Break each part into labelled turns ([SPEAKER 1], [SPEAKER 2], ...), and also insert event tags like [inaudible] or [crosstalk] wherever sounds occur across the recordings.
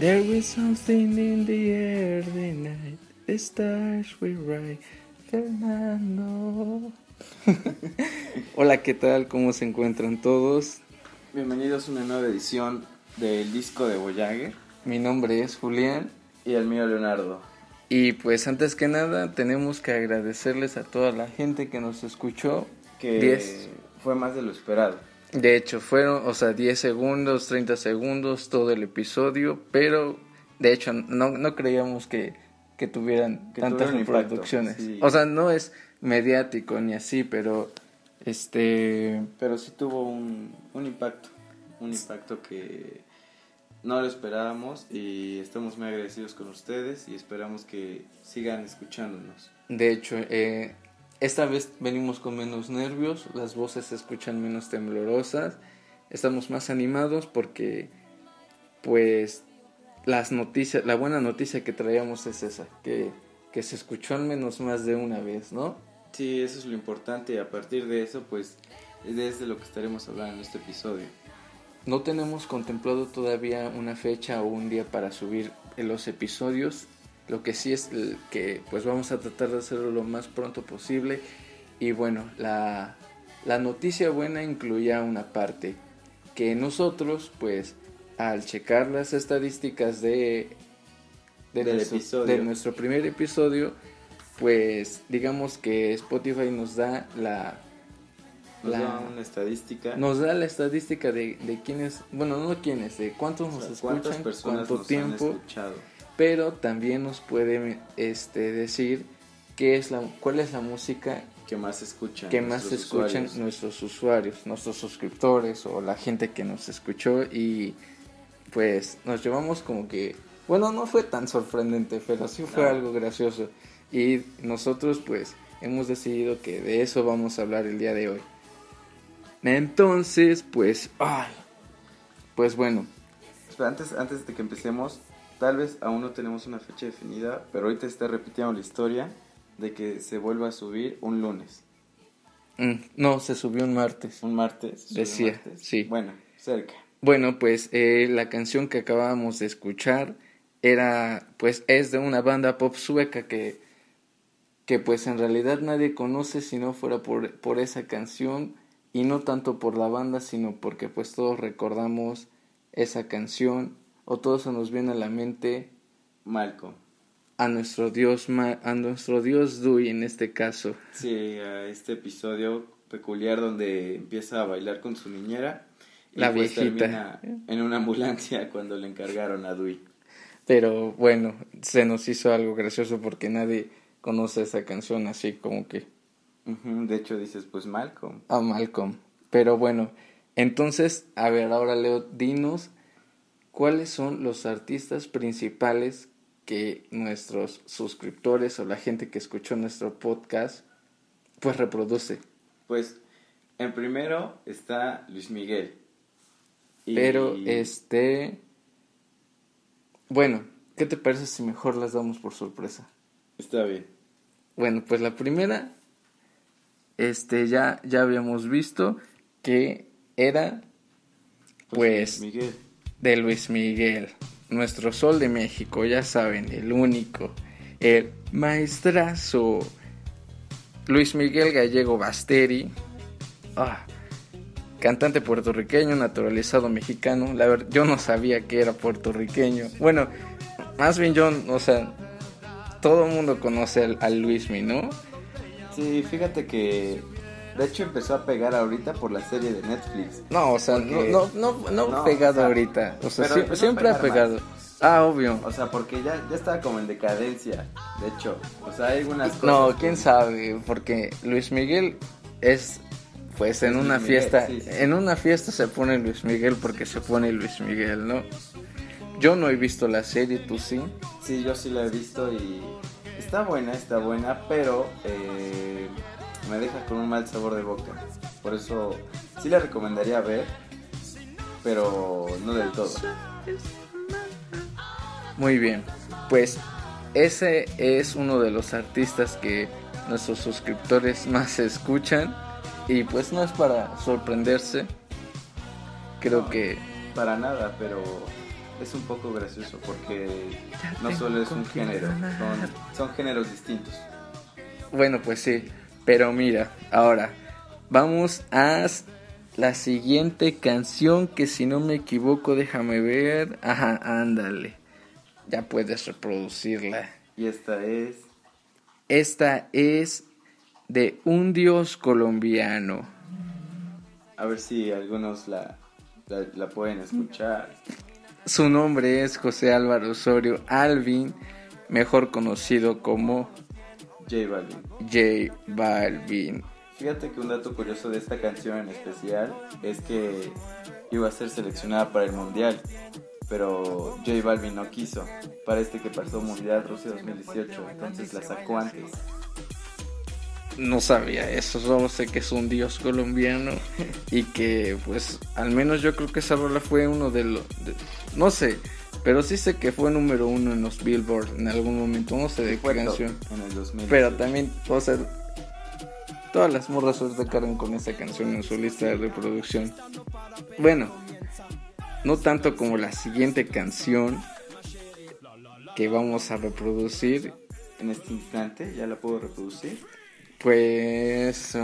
[SPEAKER 1] There was something in the air the night the stars were bright. Fernando. [laughs] Hola, ¿qué tal? ¿Cómo se encuentran todos?
[SPEAKER 2] Bienvenidos a una nueva edición del disco de Voyager.
[SPEAKER 1] Mi nombre es Julián.
[SPEAKER 2] Y el mío Leonardo.
[SPEAKER 1] Y pues antes que nada tenemos que agradecerles a toda la gente que nos escuchó.
[SPEAKER 2] Que fue más de lo esperado.
[SPEAKER 1] De hecho, fueron, o sea, 10 segundos, 30 segundos, todo el episodio, pero de hecho no, no creíamos que, que tuvieran tantas reproducciones. O sea, no es mediático ni así, pero este...
[SPEAKER 2] Pero sí tuvo un, un impacto, un impacto que no lo esperábamos y estamos muy agradecidos con ustedes y esperamos que sigan escuchándonos.
[SPEAKER 1] De hecho, eh, esta vez venimos con menos nervios, las voces se escuchan menos temblorosas, estamos más animados porque pues las noticias, la buena noticia que traíamos es esa, que, que se escuchó al menos más de una vez, ¿no?
[SPEAKER 2] Sí, eso es lo importante y a partir de eso pues es de lo que estaremos hablando en este episodio.
[SPEAKER 1] No tenemos contemplado todavía una fecha o un día para subir los episodios, lo que sí es que pues vamos a tratar de hacerlo lo más pronto posible. Y bueno, la, noticia buena incluía una parte que nosotros pues al checar las estadísticas de, de, nuestro, primer episodio, pues digamos que Spotify nos da la...
[SPEAKER 2] Nos da una estadística.
[SPEAKER 1] Nos da la estadística de, de quiénes, bueno, no quiénes, de cuántos nos escuchan, cuánto tiempo pero también nos puede este, decir qué es la, cuál es la música
[SPEAKER 2] que más escuchan,
[SPEAKER 1] que más escuchan nuestros usuarios, nuestros suscriptores o la gente que nos escuchó y pues nos llevamos como que, bueno, no fue tan sorprendente, pero sí fue algo gracioso y nosotros pues hemos decidido que de eso vamos a hablar el día de hoy. Entonces, pues, ay, pues bueno.
[SPEAKER 2] antes, antes de que empecemos, Tal vez aún no tenemos una fecha definida, pero ahorita está repitiendo la historia de que se vuelva a subir un lunes.
[SPEAKER 1] Mm, no, se subió un martes.
[SPEAKER 2] Un martes.
[SPEAKER 1] Decía, sí.
[SPEAKER 2] Bueno, cerca.
[SPEAKER 1] Bueno, pues eh, la canción que acabábamos de escuchar era, pues es de una banda pop sueca que, que pues en realidad nadie conoce si no fuera por, por esa canción y no tanto por la banda, sino porque pues todos recordamos esa canción o todo se nos viene a la mente
[SPEAKER 2] Malcolm.
[SPEAKER 1] A nuestro Dios, a nuestro Dios Dewey en este caso.
[SPEAKER 2] Sí, a este episodio peculiar donde empieza a bailar con su niñera.
[SPEAKER 1] Y la pues viejita.
[SPEAKER 2] en una ambulancia [laughs] cuando le encargaron a Dewey.
[SPEAKER 1] Pero bueno, se nos hizo algo gracioso porque nadie conoce esa canción así como que.
[SPEAKER 2] De hecho dices pues Malcolm.
[SPEAKER 1] A Malcolm. Pero bueno, entonces, a ver, ahora Leo, dinos ¿cuáles son los artistas principales que nuestros suscriptores o la gente que escuchó nuestro podcast pues reproduce?
[SPEAKER 2] Pues en primero está Luis Miguel.
[SPEAKER 1] Pero este bueno, ¿qué te parece si mejor las damos por sorpresa?
[SPEAKER 2] Está bien.
[SPEAKER 1] Bueno, pues la primera este ya ya habíamos visto que era pues,
[SPEAKER 2] pues Miguel
[SPEAKER 1] de Luis Miguel, nuestro sol de México, ya saben, el único, el maestrazo Luis Miguel Gallego Basteri, ah, cantante puertorriqueño, naturalizado mexicano. La verdad, yo no sabía que era puertorriqueño. Bueno, más bien yo, o sea, todo el mundo conoce al, al Luismi, ¿no?
[SPEAKER 2] Sí, fíjate que de hecho empezó a pegar ahorita por la serie de Netflix.
[SPEAKER 1] No, o sea, no, no, no, no, pegado ahorita. O sea, siempre, ha pegado. Ah, obvio.
[SPEAKER 2] O sea, porque ya, ya estaba como en decadencia. De hecho, o sea, hay algunas cosas.
[SPEAKER 1] No, quién sabe, porque Luis Miguel es pues en una fiesta, en una fiesta se pone Luis Miguel porque se pone Luis Miguel, ¿no? Yo no he visto la serie, ¿tú sí?
[SPEAKER 2] Sí, yo sí la he visto y está buena, está buena, pero eh, me deja con un mal sabor de boca. Por eso sí le recomendaría ver, pero no del todo.
[SPEAKER 1] Muy bien, pues ese es uno de los artistas que nuestros suscriptores más escuchan y pues no es para sorprenderse. Creo que...
[SPEAKER 2] Para nada, pero es un poco gracioso porque no solo es un género, son, son géneros distintos.
[SPEAKER 1] Bueno, pues sí, pero mira, ahora vamos a la siguiente canción que si no me equivoco, déjame ver. Ajá, ándale. Ya puedes reproducirla.
[SPEAKER 2] Y esta es...
[SPEAKER 1] Esta es de un dios colombiano.
[SPEAKER 2] A ver si algunos la, la, pueden escuchar.
[SPEAKER 1] Su nombre es José Álvaro Osorio Alvin, mejor conocido como
[SPEAKER 2] J Balvin.
[SPEAKER 1] J Balvin.
[SPEAKER 2] Fíjate que un dato curioso de esta canción en especial es que iba a ser seleccionada para el Mundial, pero J Balvin no quiso. Para este que pasó Mundial Rusia 2018, entonces la sacó antes.
[SPEAKER 1] No sabía eso, solo sé que es un dios colombiano y que pues al menos yo creo que esa rola fue uno de los... no sé, pero sí sé que fue número uno en los Billboard en algún momento, no sé de qué canción.
[SPEAKER 2] En el 2000.
[SPEAKER 1] Pero también, o sea, Todas las morras suerte cargan con esa canción en su lista de reproducción. Bueno, no tanto como la siguiente canción que vamos a reproducir.
[SPEAKER 2] En este instante, ¿ya la puedo reproducir?
[SPEAKER 1] Pues...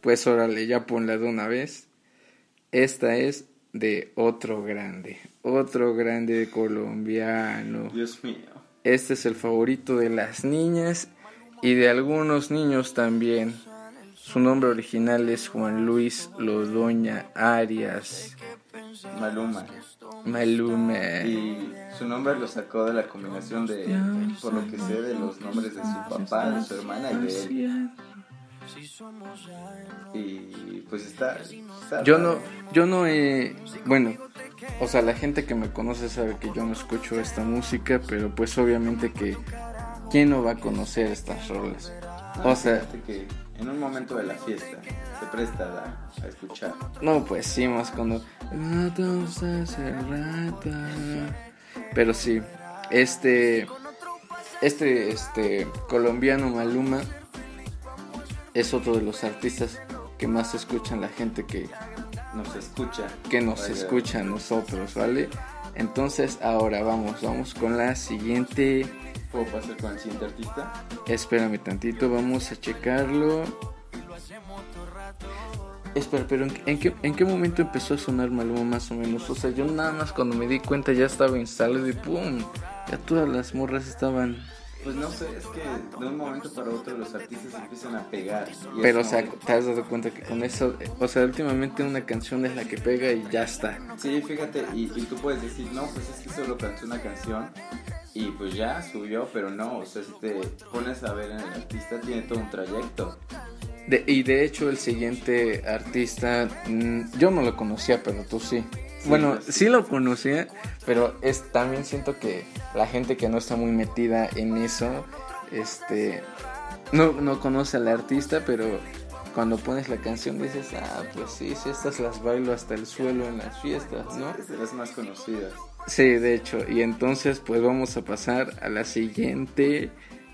[SPEAKER 1] pues órale, ya ponla de una vez. Esta es de otro grande, otro grande colombiano.
[SPEAKER 2] Dios mío.
[SPEAKER 1] Este es el favorito de las niñas y de algunos niños también. Su nombre original es Juan Luis Lodoña Arias.
[SPEAKER 2] Maluma.
[SPEAKER 1] Maluma.
[SPEAKER 2] Y su nombre lo sacó de la combinación de, por lo que sé, de los nombres de su papá, de su hermana y de él. Y pues está,
[SPEAKER 1] yo no yo no he bueno o sea la gente que me conoce sabe que yo no escucho esta música pero pues obviamente que ¿quién no va a conocer estas rolas?
[SPEAKER 2] o sea, que en un momento de la fiesta se presta a, escuchar.
[SPEAKER 1] No, pues sí, más cuando Pero sí, este este este colombiano Maluma es otro de los artistas que más escuchan la gente que
[SPEAKER 2] nos escucha,
[SPEAKER 1] que nos escucha a nosotros, ¿vale? Entonces, ahora vamos, vamos con la siguiente
[SPEAKER 2] ¿Puedo pasar con el siguiente artista?
[SPEAKER 1] Espérame tantito, vamos a checarlo. Espera, pero ¿en, qué, ¿en qué momento empezó a sonar Maluma más o menos? O sea, yo nada más cuando me di cuenta ya estaba instalado y ¡pum! Ya todas las morras estaban...
[SPEAKER 2] Pues no sé, es que de un momento para otro los artistas empiezan a pegar.
[SPEAKER 1] Pero, o sea, te has dado cuenta que con eso, o sea, últimamente una canción es la que pega y ya está.
[SPEAKER 2] Sí, fíjate, y, y tú puedes decir, no, pues es que solo cantó una canción y pues ya subió, pero no, o sea, si te pones a ver en el artista, tiene todo un trayecto.
[SPEAKER 1] y de hecho el siguiente artista, mm, yo no lo conocía, pero tú sí. Bueno, pues sí. lo conocía, pero es también siento que la gente que no está muy metida en eso, este, no, no conoce al artista, pero cuando pones la canción dices, ah, pues sí, si estas las bailo hasta el suelo en las fiestas, ¿no?
[SPEAKER 2] es de las más conocidas.
[SPEAKER 1] Sí, de hecho. Y entonces pues vamos a pasar a la siguiente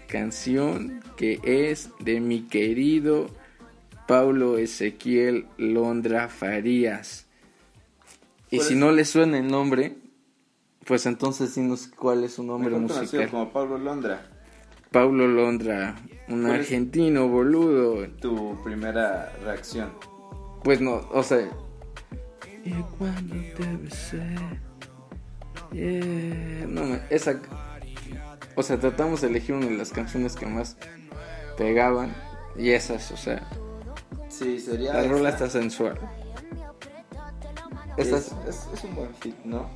[SPEAKER 1] canción que es de mi querido Paulo Ezequiel Londra Farías. Y si no le suena el nombre, pues entonces dinos cuál es su nombre musical.
[SPEAKER 2] como Paulo Londra.
[SPEAKER 1] Paulo Londra, un argentino boludo.
[SPEAKER 2] Tu primera reacción.
[SPEAKER 1] Pues no, o sea. Y cuando te besé Yeah, no, esa. O sea, tratamos de elegir una de las canciones que más pegaban. Y esas, o sea.
[SPEAKER 2] Sí, sería.
[SPEAKER 1] La rola está sensual.
[SPEAKER 2] Es, es, un buen fit, ¿no?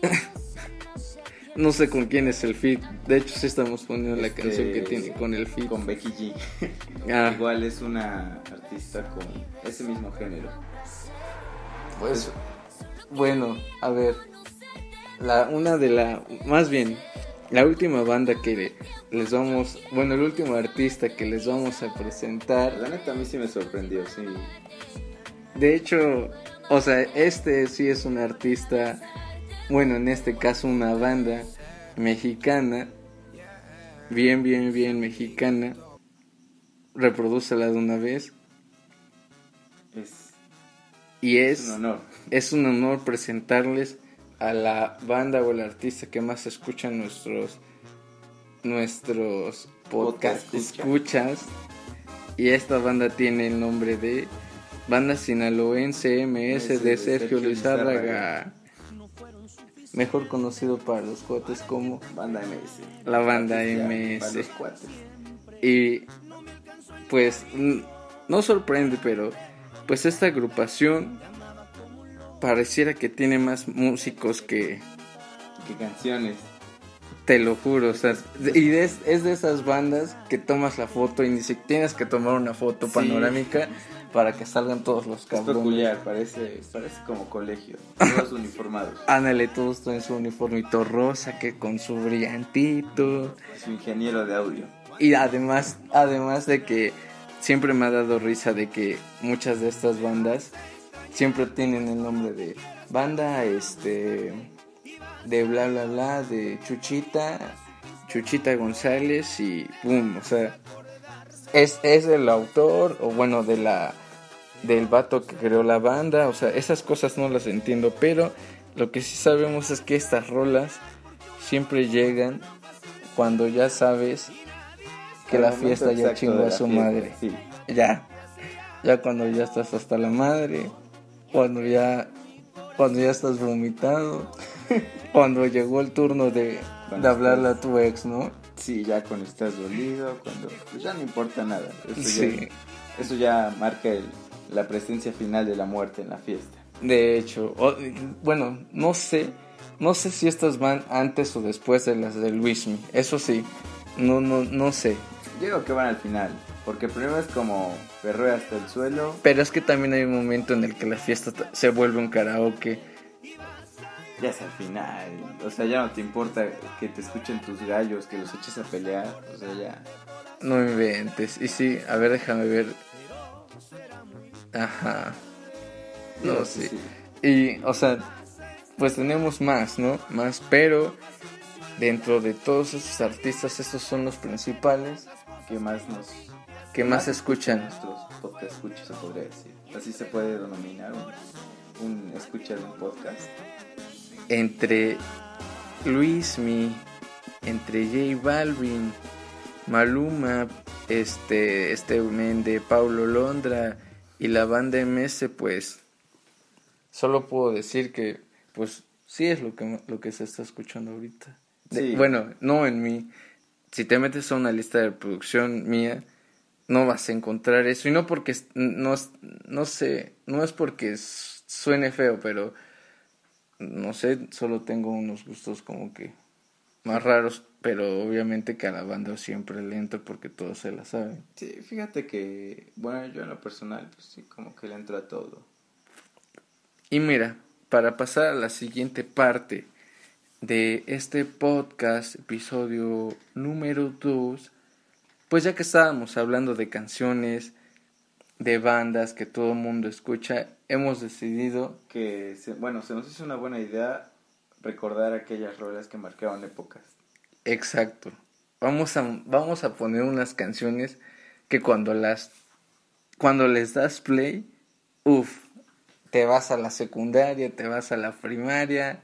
[SPEAKER 2] [laughs]
[SPEAKER 1] no sé con quién es el fit. De hecho, sí estamos poniendo la
[SPEAKER 2] este,
[SPEAKER 1] canción que tiene con el fit.
[SPEAKER 2] Con Becky G. [laughs] Ah. Igual es una artista con ese mismo género.
[SPEAKER 1] Pues, bueno, a ver la, una de la, más bien, la última banda que les vamos, bueno, el último artista que les vamos a presentar.
[SPEAKER 2] La neta a mí sí me sorprendió, sí.
[SPEAKER 1] De hecho, o sea, este sí es un artista, bueno, en este caso una banda mexicana, bien, bien, bien mexicana. Reprodúcela de una vez.
[SPEAKER 2] Es,
[SPEAKER 1] y es,
[SPEAKER 2] es un honor.
[SPEAKER 1] Es un honor presentarles a la banda o el artista que más escuchan nuestros nuestros podcast,
[SPEAKER 2] Podcast escucha.
[SPEAKER 1] escuchas y esta banda tiene el nombre de Banda Sinaloense MS de Sergio Lizárraga mejor conocido para los cuates como
[SPEAKER 2] Banda MS.
[SPEAKER 1] La banda MS.
[SPEAKER 2] Para los cuates.
[SPEAKER 1] Y pues no sorprende, pero pues esta agrupación pareciera que tiene más músicos que
[SPEAKER 2] ¿Qué canciones?
[SPEAKER 1] te lo juro, o sea, y es, es de esas bandas que tomas la foto y ni siquiera tienes que tomar una foto
[SPEAKER 2] Sí.
[SPEAKER 1] Para que salgan todos los
[SPEAKER 2] Es
[SPEAKER 1] cabrones.
[SPEAKER 2] peculiar, parece, parece como colegio. Todos uniformados. [laughs]
[SPEAKER 1] Ándale, todos en su uniformito rosa, que con su brillantito.
[SPEAKER 2] Su ingeniero de audio.
[SPEAKER 1] Y además, además de que siempre me ha dado risa de que muchas de estas bandas siempre tienen el nombre de banda, este, de bla bla bla, de Chuchita, Chuchita González y boom, o sea, es, es el autor o bueno de la del vato que creó la banda, o sea, esas cosas no las entiendo, pero lo que sí sabemos es que estas rolas siempre llegan cuando ya sabes que la fiesta ya chingó a su
[SPEAKER 2] fiesta,
[SPEAKER 1] madre.
[SPEAKER 2] Sí.
[SPEAKER 1] Ya. Ya cuando ya estás hasta la madre. Cuando ya. Cuando ya estás vomitado. [laughs] cuando llegó el turno de, de hablarle a tu ex, ¿no?
[SPEAKER 2] Sí, ya cuando estás dolido, cuando pues ya no importa nada. Eso,
[SPEAKER 1] Sí.
[SPEAKER 2] ya, eso ya marca el- la presencia final de la muerte en la fiesta.
[SPEAKER 1] De hecho, o- bueno, no sé. No sé si estas van antes o después de las de Luismi. Eso sí. No, no, no sé.
[SPEAKER 2] Yo digo que van al final, porque primero es como perreo hasta el suelo.
[SPEAKER 1] Pero es que también hay un momento en el que la fiesta se vuelve un karaoke.
[SPEAKER 2] Ya es al final. O sea, ya no te importa que te escuchen tus gallos, que los eches a pelear. O sea, ya.
[SPEAKER 1] No inventes. Y sí, a ver, déjame ver. Ajá. No,
[SPEAKER 2] Digo,
[SPEAKER 1] sí. Y, o sea, pues tenemos más, ¿no? Más, pero dentro de todos esos artistas, estos son los principales
[SPEAKER 2] ¿Qué más nos.
[SPEAKER 1] que más escuchan.
[SPEAKER 2] Nuestros podcast escuchas, se podría decir. Así se puede denominar un, un escucha de un podcast.
[SPEAKER 1] Entre Luismi, entre J Balvin, Maluma, este, este men de Paulo Londra y la banda MS, pues solo puedo decir que, pues sí es lo que, lo que se está escuchando ahorita. De-
[SPEAKER 2] Sí.
[SPEAKER 1] Bueno, no en mí. Si te metes a una lista de reproducción mía, no vas a encontrar eso. Y no porque, no, es- no sé, no es porque suene feo, pero no sé, solo tengo unos gustos como que más raros, pero obviamente que a la banda siempre le entro porque todos se la saben.
[SPEAKER 2] Sí, fíjate que, bueno, yo en lo personal, pues sí, como que le entro a todo.
[SPEAKER 1] Y mira, para pasar a la siguiente parte de este podcast, episodio número 2, pues ya que estábamos hablando de canciones, de bandas que todo el mundo escucha, hemos decidido,
[SPEAKER 2] Que, se- bueno, se nos hizo una buena idea recordar aquellas rolas que marcaban épocas.
[SPEAKER 1] exacto, vamos a, vamos a poner unas canciones que cuando las, cuando les das play, uff, te vas a la secundaria, te vas a la primaria,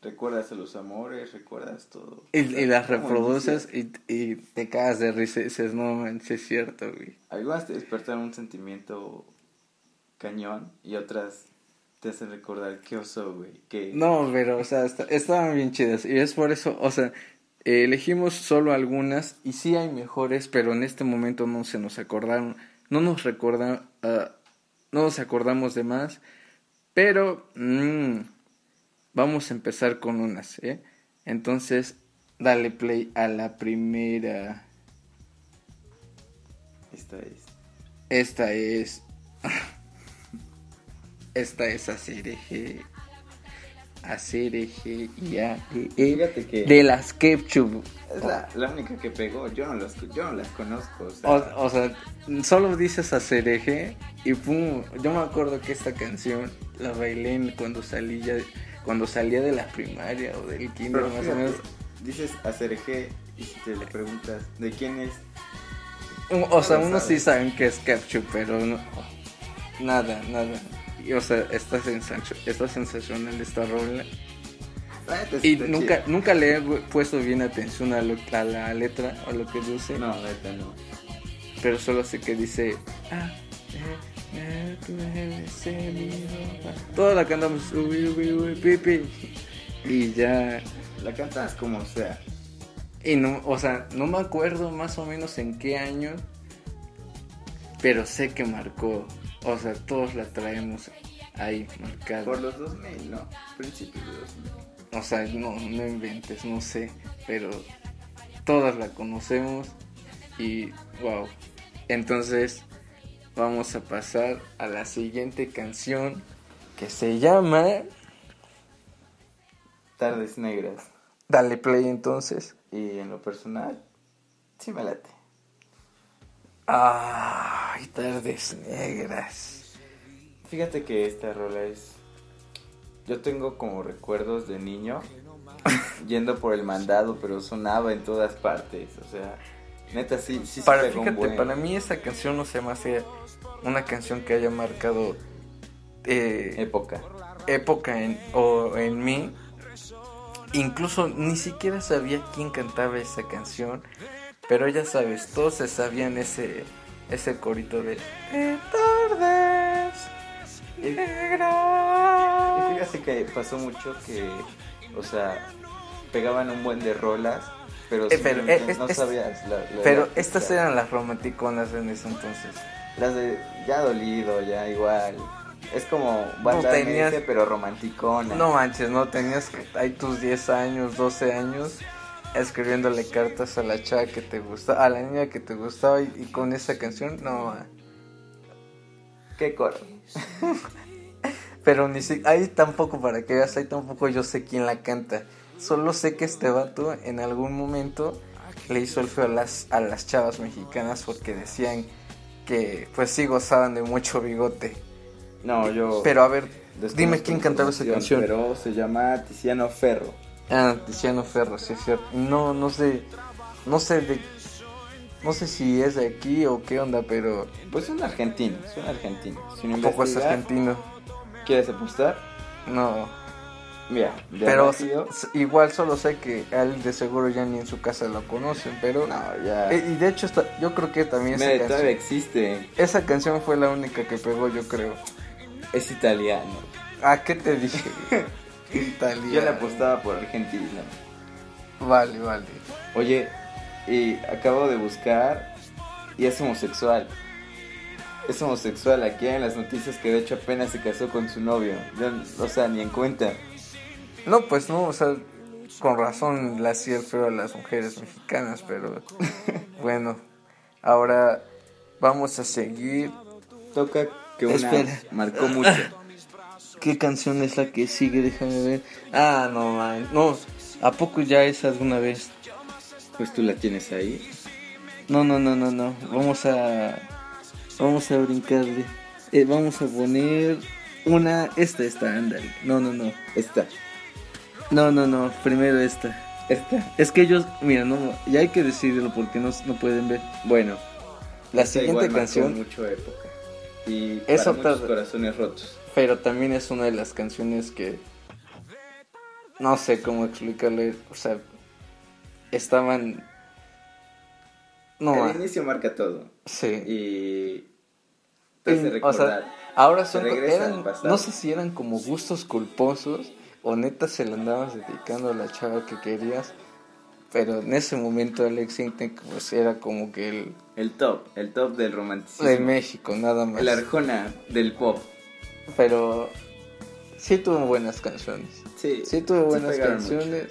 [SPEAKER 2] Recuerdas a los amores, recuerdas todo.
[SPEAKER 1] Y, y las reproduces y, y te cagas de risa y dices, no manches, es cierto, güey.
[SPEAKER 2] Algunas te un sentimiento cañón y otras te hacen recordar qué oso, güey. Que
[SPEAKER 1] No, pero, o sea, está- estaban bien chidas. Y es por eso, o sea, eh, elegimos solo algunas y sí hay mejores, pero en este momento no se nos acordaron, no nos recordan, ah, no nos acordamos de más. Pero, mm, vamos a empezar con unas, ¿eh? Entonces, dale play a la primera.
[SPEAKER 2] esta es.
[SPEAKER 1] Esta es. [laughs] Esta es ACRG. ACRG y AEE.
[SPEAKER 2] Fíjate que
[SPEAKER 1] De las Ketchup.
[SPEAKER 2] es la, la única que pegó. Yo no las, yo no las conozco. O sea,
[SPEAKER 1] O, o sea, solo dices ACRG y pum. Yo me acuerdo que esta canción la bailé cuando salí ya- cuando salía de la primaria o del kinder
[SPEAKER 2] pero
[SPEAKER 1] más o menos.
[SPEAKER 2] dices ACRG y si te le preguntas de quién es,
[SPEAKER 1] O sea, unos sí saben que es Ketchup, pero no, nada, nada. Y, o sea, está, sensacio- está sensacional esta rola.
[SPEAKER 2] Sí
[SPEAKER 1] Y nunca, nunca le he puesto bien atención a, lo- a la letra o lo que dice.
[SPEAKER 2] No, neta no.
[SPEAKER 1] Pero solo sé que dice. "Ah, eh, eh, tú eres mi ropa". Toda la cantamos. uy, uy, uy, pipi. Y ya.
[SPEAKER 2] La cantas como sea.
[SPEAKER 1] Y no, o sea, no me acuerdo más o menos en qué año. Pero sé que marcó. O sea, todos la traemos ahí marcada.
[SPEAKER 2] Por los 2000, no. Principios de 2000.
[SPEAKER 1] O sea, no, no inventes, no sé. Pero todas la conocemos. Y wow. Entonces, vamos a pasar a la siguiente canción. Que se llama.
[SPEAKER 2] Tardes negras.
[SPEAKER 1] Dale play entonces.
[SPEAKER 2] Y en lo personal, sí me late.
[SPEAKER 1] Ay, tardes negras.
[SPEAKER 2] Fíjate que esta rola es. Yo tengo como recuerdos de niño [laughs] yendo por el mandado, pero sonaba en todas partes. O sea, neta, sí, sí se
[SPEAKER 1] Para,
[SPEAKER 2] un
[SPEAKER 1] fíjate,
[SPEAKER 2] buen.
[SPEAKER 1] para mí esa canción no se me hace una canción que haya marcado eh,
[SPEAKER 2] Época.
[SPEAKER 1] época en, o en mí. Incluso ni siquiera sabía quién cantaba esa canción. Pero ya sabes, todos se sabían ese, ese corito de "De tardes
[SPEAKER 2] Y, y
[SPEAKER 1] negras".
[SPEAKER 2] fíjate que pasó mucho que, o sea, pegaban un buen de rolas, pero,
[SPEAKER 1] Eh, pero, eh,
[SPEAKER 2] no
[SPEAKER 1] es-
[SPEAKER 2] sabías la, la-
[SPEAKER 1] Pero estas eran las romanticonas en ese entonces.
[SPEAKER 2] Las de ya dolido, ya igual. Es como banda
[SPEAKER 1] tenías-
[SPEAKER 2] MS, pero romanticona.
[SPEAKER 1] No manches, no tenías hay tus 10 años, 12 años escribiéndole cartas a la chava que te gustaba, a la niña que te gustaba y, y con esa canción, no.
[SPEAKER 2] ¿Qué coro? [laughs]
[SPEAKER 1] Pero ni si, ahí tampoco para que veas, ahí tampoco yo sé quién la canta. Solo sé que este vato en algún momento le hizo el feo a las, a las chavas mexicanas porque decían que pues sí gozaban de mucho bigote.
[SPEAKER 2] No, yo.
[SPEAKER 1] Pero a ver, dime quién cantaba esa canción.
[SPEAKER 2] Pero se llama Tiziano Ferro.
[SPEAKER 1] Ah, Tiziano Ferro, sí es cierto. No, no sé, no sé de, no sé si es de aquí o qué onda, pero
[SPEAKER 2] Pues es un argentino, es un argentino. Si
[SPEAKER 1] tampoco es argentino.
[SPEAKER 2] ¿Quieres apostar?
[SPEAKER 1] No,
[SPEAKER 2] Mira, de
[SPEAKER 1] pero igual solo sé que a él de seguro ya ni en su casa lo conocen, pero
[SPEAKER 2] No, ya.
[SPEAKER 1] Eh, y de hecho está, yo creo que también esa
[SPEAKER 2] Mira, todavía
[SPEAKER 1] canción,
[SPEAKER 2] existe.
[SPEAKER 1] esa canción fue la única que pegó, yo creo.
[SPEAKER 2] Es italiano.
[SPEAKER 1] Ah, ¿qué te dije? [laughs] Italiano.
[SPEAKER 2] Yo le apostaba por Argentina.
[SPEAKER 1] Vale, vale.
[SPEAKER 2] Oye, y acabo de buscar y es homosexual. Es homosexual aquí en las noticias que de hecho apenas se casó con su novio. Yo, o sea, ni en cuenta.
[SPEAKER 1] No, pues no, o sea, con razón le hacía feo a las mujeres mexicanas, pero [laughs] bueno, ahora vamos a seguir.
[SPEAKER 2] Toca que una
[SPEAKER 1] Espera.
[SPEAKER 2] marcó mucho.
[SPEAKER 1] ¿Qué canción es la que sigue? Déjame ver. Ah, no, man. No, ¿a poco ya esa de una vez?
[SPEAKER 2] Pues tú la tienes ahí.
[SPEAKER 1] No, no, no, no, no. Vamos a. Vamos a brincarle. Eh, vamos a poner una. Esta, esta, ándale. No, no, no.
[SPEAKER 2] Esta.
[SPEAKER 1] No, no, no. Primero esta.
[SPEAKER 2] Esta.
[SPEAKER 1] Es que ellos. Mira, no. Ya hay que decidirlo porque no, no pueden ver.
[SPEAKER 2] Bueno.
[SPEAKER 1] La
[SPEAKER 2] esta
[SPEAKER 1] siguiente
[SPEAKER 2] igual
[SPEAKER 1] canción.
[SPEAKER 2] mucho época. Y
[SPEAKER 1] Es
[SPEAKER 2] para
[SPEAKER 1] otra-
[SPEAKER 2] muchos corazones rotos.
[SPEAKER 1] Pero también es una de las canciones que. No sé cómo explicarle. O sea. Estaban. No,
[SPEAKER 2] El inicio marca todo.
[SPEAKER 1] sí.
[SPEAKER 2] Y te hace
[SPEAKER 1] En- o
[SPEAKER 2] recordar.
[SPEAKER 1] sea, ahora son eran- no sé si eran como gustos culposos o neta se le andabas dedicando a la chava que querías, pero en ese momento Alex Intec pues era como que el
[SPEAKER 2] el top, el top del romanticismo.
[SPEAKER 1] de México nada más.
[SPEAKER 2] El Arjona del pop.
[SPEAKER 1] Pero sí tuvo buenas canciones.
[SPEAKER 2] Sí,
[SPEAKER 1] Sí tuvo buenas canciones.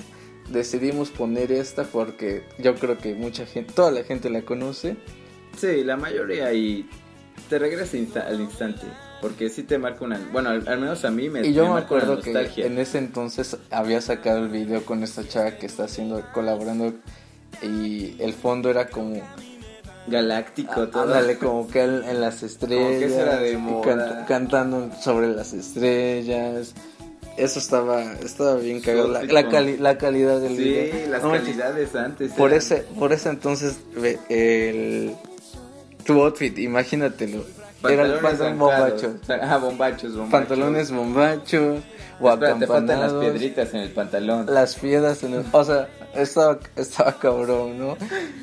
[SPEAKER 1] Decidimos poner esta porque yo creo que mucha gente, toda la gente la conoce.
[SPEAKER 2] Sí, la mayoría y te regresa insta- al instante. Porque sí te marca una. Bueno, al, al menos a mí me,
[SPEAKER 1] Y yo me
[SPEAKER 2] una
[SPEAKER 1] acuerdo que en ese entonces había sacado el video con esta chava que está haciendo, colaborando y el fondo era como,
[SPEAKER 2] Galáctico, todo.
[SPEAKER 1] ándale, como que en, en las estrellas,
[SPEAKER 2] eso era de moda.
[SPEAKER 1] can- cantando sobre las estrellas. Eso estaba, estaba bien cagado. La, la cali- la calidad del
[SPEAKER 2] Sí,
[SPEAKER 1] video.
[SPEAKER 2] las
[SPEAKER 1] No
[SPEAKER 2] calidades antes.
[SPEAKER 1] por
[SPEAKER 2] eran-
[SPEAKER 1] ese, por ese entonces, el, tu outfit, imagínatelo. Era el pantalón bombacho.
[SPEAKER 2] Ah, bombachos, bombachos.
[SPEAKER 1] Pantalones bombacho o
[SPEAKER 2] Espera, te faltan las piedritas en el pantalón.
[SPEAKER 1] Las piedras en el... O sea, estaba, estaba cabrón, ¿no?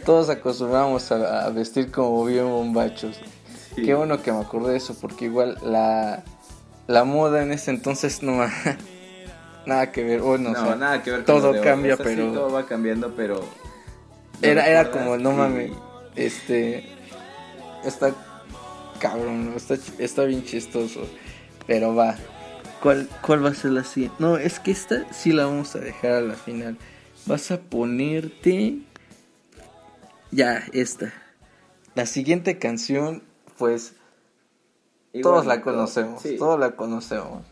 [SPEAKER 1] Todos acostumbramos a, a vestir como bien bombachos.
[SPEAKER 2] Sí.
[SPEAKER 1] Qué bueno que me acordé de eso, porque igual la, la moda en ese entonces no... [laughs] nada que ver, bueno,
[SPEAKER 2] No,
[SPEAKER 1] o sea,
[SPEAKER 2] nada que ver con
[SPEAKER 1] todo cambia, pero-
[SPEAKER 2] todo va cambiando, pero. ¿lo
[SPEAKER 1] Era, era como, no mames, este... Está cabrón, ¿no? está, ch- está bien chistoso. Pero va. ¿Cuál, ¿Cuál va a ser la siguiente? No, es que esta sí la vamos a dejar a la final. Vas a ponerte... Ya, esta. La siguiente canción, pues todos la conocemos,
[SPEAKER 2] Sí.
[SPEAKER 1] todos la conocemos.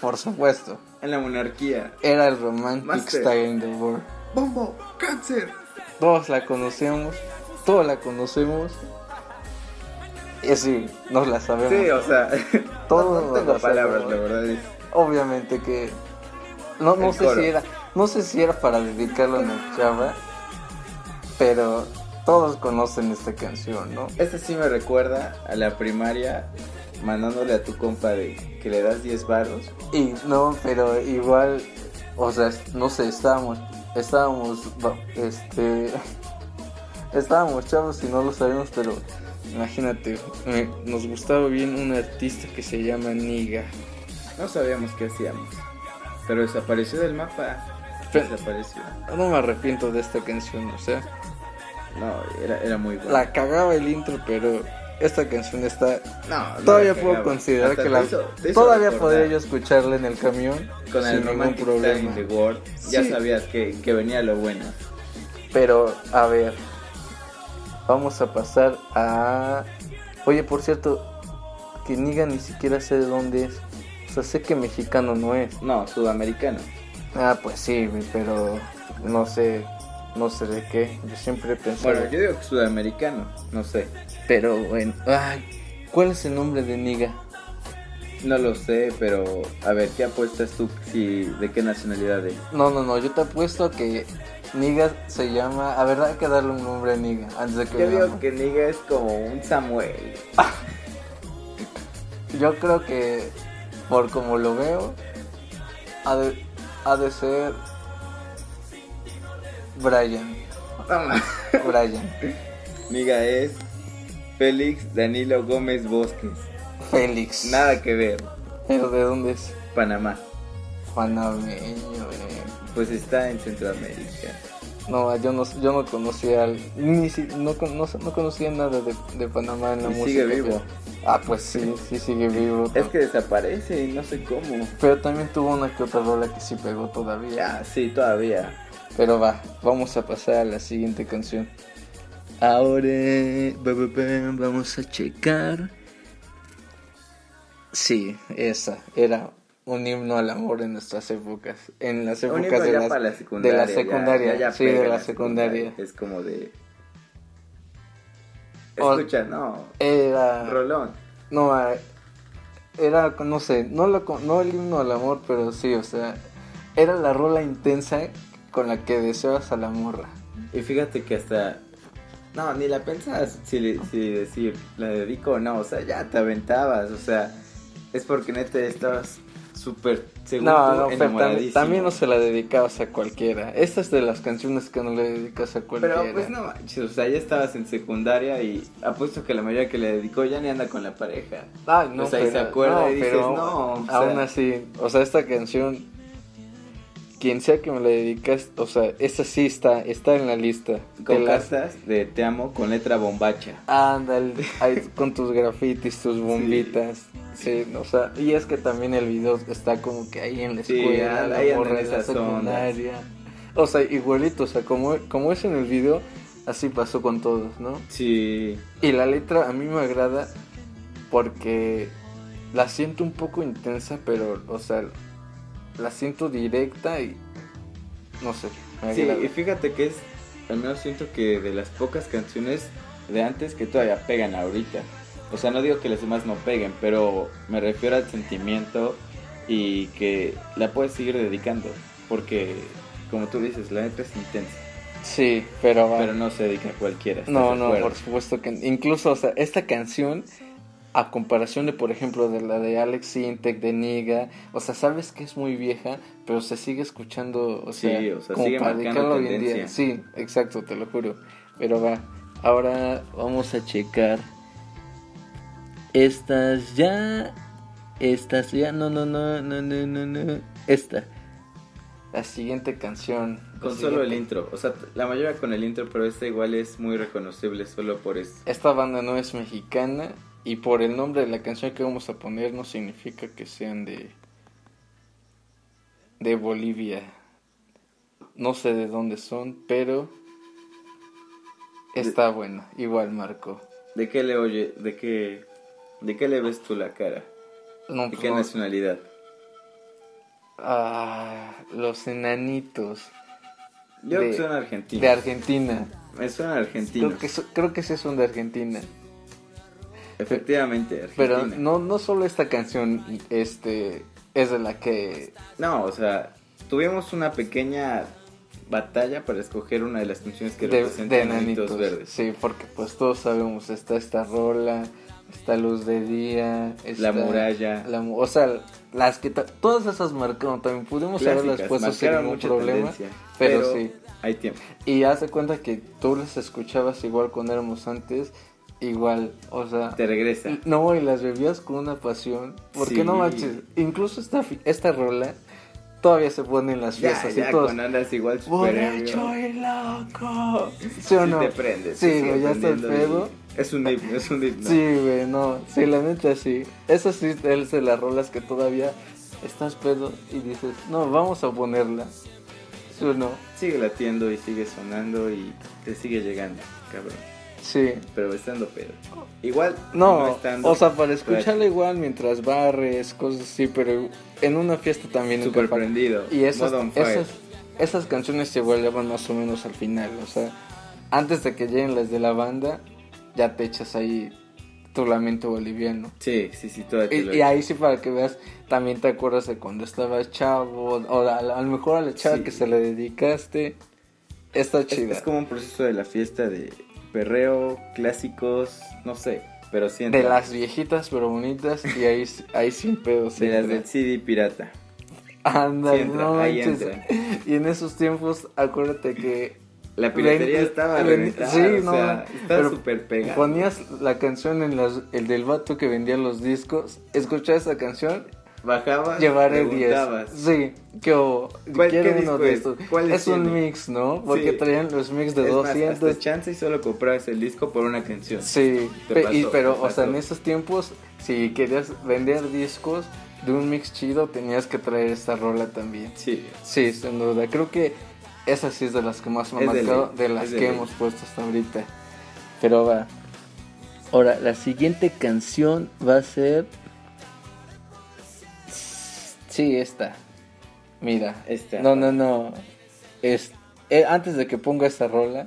[SPEAKER 1] Por supuesto.
[SPEAKER 2] En la monarquía.
[SPEAKER 1] Era el Romantic
[SPEAKER 2] Master.
[SPEAKER 1] Style in the World.
[SPEAKER 2] Bombo, cáncer.
[SPEAKER 1] Todos la conocemos, todos la conocemos. Y sí, nos la sabemos.
[SPEAKER 2] Sí, o sea.
[SPEAKER 1] Todos [laughs]
[SPEAKER 2] no, no tengo
[SPEAKER 1] la
[SPEAKER 2] palabras,
[SPEAKER 1] sabemos.
[SPEAKER 2] la verdad. Es...
[SPEAKER 1] Obviamente que no, no sé
[SPEAKER 2] coro.
[SPEAKER 1] si era, no sé si era para dedicarlo a una chava, pero todos conocen esta canción, ¿no?
[SPEAKER 2] Esta sí me recuerda a la primaria mandándole a tu compa de que le das 10 baros.
[SPEAKER 1] Y no, pero igual, o sea, no sé, estábamos, estábamos, este, [laughs] estábamos chavos y no lo sabemos, pero imagínate, nos gustaba bien un artista que se llama Niga.
[SPEAKER 2] No sabíamos qué hacíamos. Pero desapareció del mapa. Desapareció.
[SPEAKER 1] No me arrepiento de esta canción, o sea,
[SPEAKER 2] No, era, era muy bueno.
[SPEAKER 1] la cagaba el intro, pero esta canción está
[SPEAKER 2] No,
[SPEAKER 1] Todavía puedo
[SPEAKER 2] cagaba.
[SPEAKER 1] considerar
[SPEAKER 2] Hasta
[SPEAKER 1] que
[SPEAKER 2] te
[SPEAKER 1] la...
[SPEAKER 2] hizo- te hizo
[SPEAKER 1] Todavía
[SPEAKER 2] recordar
[SPEAKER 1] podría yo escucharla en el camión
[SPEAKER 2] Con
[SPEAKER 1] sin
[SPEAKER 2] el
[SPEAKER 1] ningún problema.
[SPEAKER 2] the World. Ya
[SPEAKER 1] Sí.
[SPEAKER 2] sabías que, que venía lo bueno.
[SPEAKER 1] Pero, a ver, vamos a pasar a... Oye, por cierto, que Niga ni siquiera sé de dónde es. O sea, sé que mexicano no es.
[SPEAKER 2] No, sudamericano.
[SPEAKER 1] Ah, pues sí, güey, pero no sé, no sé de qué. Yo siempre he pensado...
[SPEAKER 2] Bueno, yo digo que sudamericano. No sé.
[SPEAKER 1] Pero bueno, ay, ¿cuál es el nombre de Niga?
[SPEAKER 2] No lo sé, pero a ver, ¿qué apuestas tú? Si, ¿De qué nacionalidad es?
[SPEAKER 1] No, no, no, yo te apuesto que Niga se llama... A ver, hay que darle un nombre a Niga antes de que
[SPEAKER 2] Yo digo que Niga es como un Samuel. [laughs]
[SPEAKER 1] Yo creo que, por como lo veo, ha de, ha de ser Brian. Brian.
[SPEAKER 2] Niga es Félix Danilo Gómez Bosques.
[SPEAKER 1] Félix.
[SPEAKER 2] Nada que ver.
[SPEAKER 1] ¿Pero de dónde es?
[SPEAKER 2] Panamá.
[SPEAKER 1] Panameño, eh.
[SPEAKER 2] Pues está en Centroamérica.
[SPEAKER 1] No, yo no, yo no conocía ni si- no, no, no conocía nada de, de Panamá en la
[SPEAKER 2] Y
[SPEAKER 1] música.
[SPEAKER 2] sigue vivo.
[SPEAKER 1] Ah, pues sí, sí sigue vivo.
[SPEAKER 2] Es que desaparece y no sé cómo.
[SPEAKER 1] Pero también tuvo una que otra rola que sí pegó todavía.
[SPEAKER 2] Ya, sí, todavía.
[SPEAKER 1] Pero va, vamos a pasar a la siguiente canción. Ahora vamos a checar. Sí, esa era un himno al amor en nuestras épocas. En las épocas de, las-
[SPEAKER 2] la
[SPEAKER 1] de la secundaria.
[SPEAKER 2] ya- ya
[SPEAKER 1] sí, de la secundaria.
[SPEAKER 2] Es como de.
[SPEAKER 1] O-
[SPEAKER 2] Escucha, no.
[SPEAKER 1] Era.
[SPEAKER 2] Rolón.
[SPEAKER 1] No, era, no sé, no, lo, no el himno al amor, pero sí, o sea, era la rola intensa con la que deseabas a la morra.
[SPEAKER 2] Y fíjate que hasta. No, ni la pensabas si, si decir, la dedico o no. O sea, ya te aventabas. O sea, es porque neta estabas súper seguro
[SPEAKER 1] No, no, pero también no se la dedicabas a cualquiera. Esta es de las canciones que no le dedicas a cualquiera.
[SPEAKER 2] Pero pues no manches, o sea, ya estabas en secundaria y apuesto que la mayoría que le dedicó ya ni anda con la pareja.
[SPEAKER 1] Ay, no,
[SPEAKER 2] o sea, y se acuerda y dices, no, o sea-
[SPEAKER 1] aún así, o sea, esta canción, quien sea que me la dedicas, o sea, esta sí está, está en la lista.
[SPEAKER 2] Con
[SPEAKER 1] de las-
[SPEAKER 2] cartas de te amo con letra bombacha.
[SPEAKER 1] Ándale, ahí [laughs] con tus grafitis, tus bombitas. Sí. o sea, y es que también el video está como que ahí en la
[SPEAKER 2] Sí,
[SPEAKER 1] escuela,
[SPEAKER 2] ahí
[SPEAKER 1] la morra en la secundaria. O sea, igualito, o sea, como, como es en el video, así pasó con todos, ¿no?
[SPEAKER 2] Sí.
[SPEAKER 1] Y la letra a mí me agrada porque la siento un poco intensa, pero, o sea, la siento directa y no sé, me
[SPEAKER 2] Sí,
[SPEAKER 1] agrada.
[SPEAKER 2] y fíjate que es, al menos siento que de las pocas canciones de antes que todavía pegan ahorita. O sea, no digo que las demás no peguen, pero me refiero al sentimiento y que la puedes seguir dedicando. Porque, como tú dices, la letra es intensa,
[SPEAKER 1] Sí, pero,
[SPEAKER 2] pero no se dedica a cualquiera. ¿estás
[SPEAKER 1] No, no, por supuesto que incluso, o sea, esta canción a comparación de, por ejemplo, de la de Alex Sintek, de Niga, o sea, sabes que es muy vieja, pero se sigue escuchando, o sea,
[SPEAKER 2] Sí, o sea,
[SPEAKER 1] como
[SPEAKER 2] sigue
[SPEAKER 1] para
[SPEAKER 2] marcando
[SPEAKER 1] dedicarlo hoy en día. Sí, exacto, te lo juro. Pero va, ahora vamos a checar estas ya, estas ya, no, no, no, no, no, no, no, esta. La siguiente canción.
[SPEAKER 2] Con solo el intro. O sea, la mayoría con el intro, pero esta igual es muy reconocible solo por eso.
[SPEAKER 1] Esta banda no es mexicana y por el nombre de la canción que vamos a poner no significa que sean de de Bolivia. No sé de dónde son, pero está buena. Igual Marco.
[SPEAKER 2] ¿De qué le oye? ¿De qué, de qué le ves tú la cara?
[SPEAKER 1] No,
[SPEAKER 2] ¿De
[SPEAKER 1] pues
[SPEAKER 2] qué
[SPEAKER 1] no-
[SPEAKER 2] nacionalidad?
[SPEAKER 1] Ah, los enanitos
[SPEAKER 2] Yo
[SPEAKER 1] De-
[SPEAKER 2] que son argentinos.
[SPEAKER 1] de Argentina.
[SPEAKER 2] Me suenan argentinos.
[SPEAKER 1] Creo que creo que sí son de Argentina.
[SPEAKER 2] Efectivamente,
[SPEAKER 1] Pero
[SPEAKER 2] Argentina.
[SPEAKER 1] no no solo esta canción este es de la que
[SPEAKER 2] No, o sea, tuvimos una pequeña batalla para escoger una de las canciones que
[SPEAKER 1] de,
[SPEAKER 2] representan
[SPEAKER 1] de
[SPEAKER 2] verdes.
[SPEAKER 1] Sí, porque pues todos sabemos, está esta rola, está luz de día, está
[SPEAKER 2] La muralla.
[SPEAKER 1] la mu- o sea, las que todas esas marcaron, también pudimos haberlas puesto sin ningún problema,
[SPEAKER 2] tendencia,
[SPEAKER 1] pero, sí.
[SPEAKER 2] Hay tiempo.
[SPEAKER 1] Y hace cuenta que tú las escuchabas igual cuando éramos antes, igual, o sea,
[SPEAKER 2] Te regresa.
[SPEAKER 1] no, y las bebías con una pasión, porque
[SPEAKER 2] Sí.
[SPEAKER 1] no manches, incluso esta esta rola todavía se pone en las fiestas
[SPEAKER 2] ya,
[SPEAKER 1] y todos
[SPEAKER 2] cuando andas igual
[SPEAKER 1] Borracho y loco. ¿Sí o
[SPEAKER 2] Sí te prendes.
[SPEAKER 1] Sí, güey, ya está el pedo.
[SPEAKER 2] y Es un himno, es un himno.
[SPEAKER 1] Sí, güey, no. Sí, la neta sí. Eso sí es de las rolas que todavía estás pedo y dices, no, vamos a ponerla. ¿Sí o no?
[SPEAKER 2] Sigue latiendo y sigue sonando y te sigue llegando, cabrón.
[SPEAKER 1] Sí.
[SPEAKER 2] Pero estando pedo. Igual,
[SPEAKER 1] No,
[SPEAKER 2] estando
[SPEAKER 1] o sea, para escucharla igual mientras barres, cosas así, pero en una fiesta también falta.
[SPEAKER 2] prendido.
[SPEAKER 1] Y esas, esas, esas canciones se vuelven más o menos al final, o sea, antes de que lleguen las de la banda, ya te echas ahí tu lamento boliviano.
[SPEAKER 2] Sí, sí, sí, te
[SPEAKER 1] Y,
[SPEAKER 2] lo
[SPEAKER 1] y ahí sí para que veas, también te acuerdas de cuando estabas chavo, o a, a lo mejor a la chava
[SPEAKER 2] Sí.
[SPEAKER 1] que se le dedicaste, está
[SPEAKER 2] Es,
[SPEAKER 1] chida.
[SPEAKER 2] es como un proceso de la fiesta de perreo, clásicos, no sé, pero sí
[SPEAKER 1] De las viejitas pero bonitas y ahí, ahí sin pedo se
[SPEAKER 2] de las del CD pirata.
[SPEAKER 1] Anda,
[SPEAKER 2] Sí entra,
[SPEAKER 1] no
[SPEAKER 2] ahí
[SPEAKER 1] manches.
[SPEAKER 2] entra.
[SPEAKER 1] Y en esos tiempos, acuérdate que
[SPEAKER 2] La piratería estaba
[SPEAKER 1] ven-
[SPEAKER 2] reventada,
[SPEAKER 1] sí,
[SPEAKER 2] o
[SPEAKER 1] no,
[SPEAKER 2] sea, estaba súper pegada.
[SPEAKER 1] ponías la canción en las, el del vato que vendía los discos, escuchabas esa canción,
[SPEAKER 2] Bajabas,
[SPEAKER 1] llevaré 10.
[SPEAKER 2] preguntabas.
[SPEAKER 1] Sí, que hubo,
[SPEAKER 2] ¿Cuál-
[SPEAKER 1] quiero
[SPEAKER 2] qué
[SPEAKER 1] uno de
[SPEAKER 2] es?
[SPEAKER 1] estos.
[SPEAKER 2] ¿Cuál
[SPEAKER 1] es un mix, ¿no? Porque
[SPEAKER 2] Sí.
[SPEAKER 1] traían los mix de
[SPEAKER 2] Es más,
[SPEAKER 1] 200.
[SPEAKER 2] hasta chance y solo comprabas el disco por una canción.
[SPEAKER 1] Sí,
[SPEAKER 2] Te
[SPEAKER 1] pe-
[SPEAKER 2] pasó,
[SPEAKER 1] y, pero,
[SPEAKER 2] te
[SPEAKER 1] o sea, en esos tiempos, si querías vender discos de un mix chido, tenías que traer esta rola también.
[SPEAKER 2] Sí,
[SPEAKER 1] Sí, sin duda. Creo que esa sí es de las que más me
[SPEAKER 2] de
[SPEAKER 1] marcado, de las
[SPEAKER 2] de
[SPEAKER 1] que
[SPEAKER 2] ley.
[SPEAKER 1] hemos puesto hasta ahorita. Pero va. Ahora, la siguiente canción va a ser. Sí, esta. Mira.
[SPEAKER 2] Esta.
[SPEAKER 1] No, no, no. Es... eh, antes de que ponga esta rola,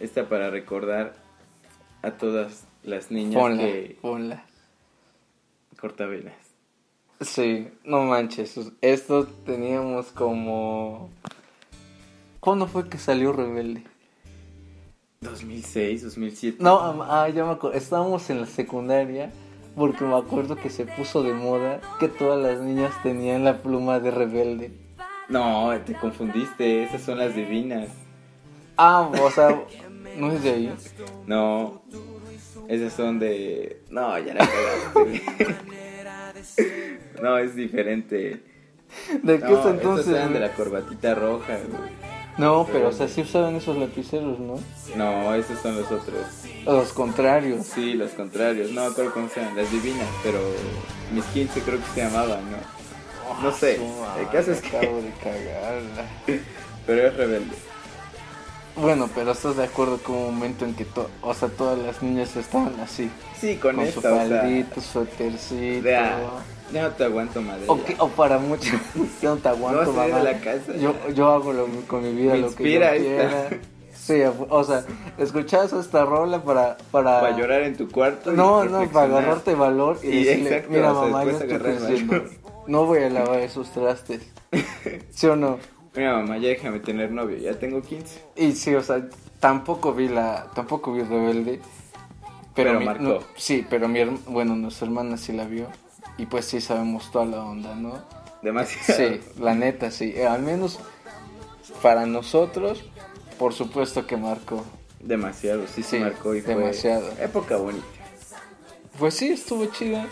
[SPEAKER 2] esta para recordar a todas las niñas
[SPEAKER 1] ponla,
[SPEAKER 2] que
[SPEAKER 1] ponla.
[SPEAKER 2] cortavenas.
[SPEAKER 1] Sí, no manches. Esto teníamos como. ¿Cuándo fue que salió Rebelde?
[SPEAKER 2] 2006, 2007.
[SPEAKER 1] No, ah, ya me acuerdo. Estábamos en la secundaria porque me acuerdo que se puso de moda que todas las niñas tenían la pluma de rebelde.
[SPEAKER 2] No, te confundiste, esas son las divinas.
[SPEAKER 1] Ah, o sea, no es de ahí.
[SPEAKER 2] No, esas son de... No, ya la cagaste. [laughs] no, es diferente.
[SPEAKER 1] ¿De qué
[SPEAKER 2] No,
[SPEAKER 1] es entonces?
[SPEAKER 2] esas eran de la corbatita roja, güey.
[SPEAKER 1] No, pero o sea, sí usaban esos lapiceros, ¿no?
[SPEAKER 2] No, esos son los otros.
[SPEAKER 1] Los contrarios.
[SPEAKER 2] Sí, los contrarios. No me acuerdo cómo se llaman, las divinas, pero mis 15 creo que se llamaban, ¿no? No sé.
[SPEAKER 1] Ah,
[SPEAKER 2] El caso es que...
[SPEAKER 1] Acabo de cagarla. [laughs]
[SPEAKER 2] Pero es rebelde.
[SPEAKER 1] Bueno, pero estás de acuerdo con un momento en que, to- o sea, todas las niñas estaban así.
[SPEAKER 2] Sí, con,
[SPEAKER 1] Con,
[SPEAKER 2] esta,
[SPEAKER 1] su
[SPEAKER 2] o sea...
[SPEAKER 1] faldito, su tercito.
[SPEAKER 2] Ya, ya no te aguanto, madre.
[SPEAKER 1] O,
[SPEAKER 2] ya.
[SPEAKER 1] que- o para muchos, [laughs] [laughs] yo no te aguanto,
[SPEAKER 2] No, sí, de
[SPEAKER 1] mamá.
[SPEAKER 2] la casa,
[SPEAKER 1] Yo,
[SPEAKER 2] ya.
[SPEAKER 1] yo hago lo- con mi vida
[SPEAKER 2] Me
[SPEAKER 1] lo que yo
[SPEAKER 2] esta.
[SPEAKER 1] quiera. Sí, o sea, escuchabas esta rola para... Para,
[SPEAKER 2] Para llorar en tu cuarto.
[SPEAKER 1] No, no, para agarrarte valor y,
[SPEAKER 2] Y
[SPEAKER 1] decirle,
[SPEAKER 2] exacto,
[SPEAKER 1] mira
[SPEAKER 2] o sea,
[SPEAKER 1] mamá, yo estoy creciendo. No voy a lavar esos trastes. [laughs] ¿Sí o no?
[SPEAKER 2] Mira, mamá, ya déjame tener novio, ya tengo 15.
[SPEAKER 1] Y sí, o sea, tampoco vi la... Tampoco vi Rebelde.
[SPEAKER 2] Pero
[SPEAKER 1] mi-
[SPEAKER 2] marcó.
[SPEAKER 1] no- sí, pero mi bueno, nuestra hermana sí la vio. Y pues sí sabemos toda la onda, ¿no?
[SPEAKER 2] Demasiado.
[SPEAKER 1] Sí, la neta, sí. Eh, Al menos para nosotros, por supuesto que marcó.
[SPEAKER 2] Demasiado, sí, se
[SPEAKER 1] Sí,
[SPEAKER 2] marcó y fue
[SPEAKER 1] demasiado.
[SPEAKER 2] época bonita.
[SPEAKER 1] Pues sí, estuvo chida.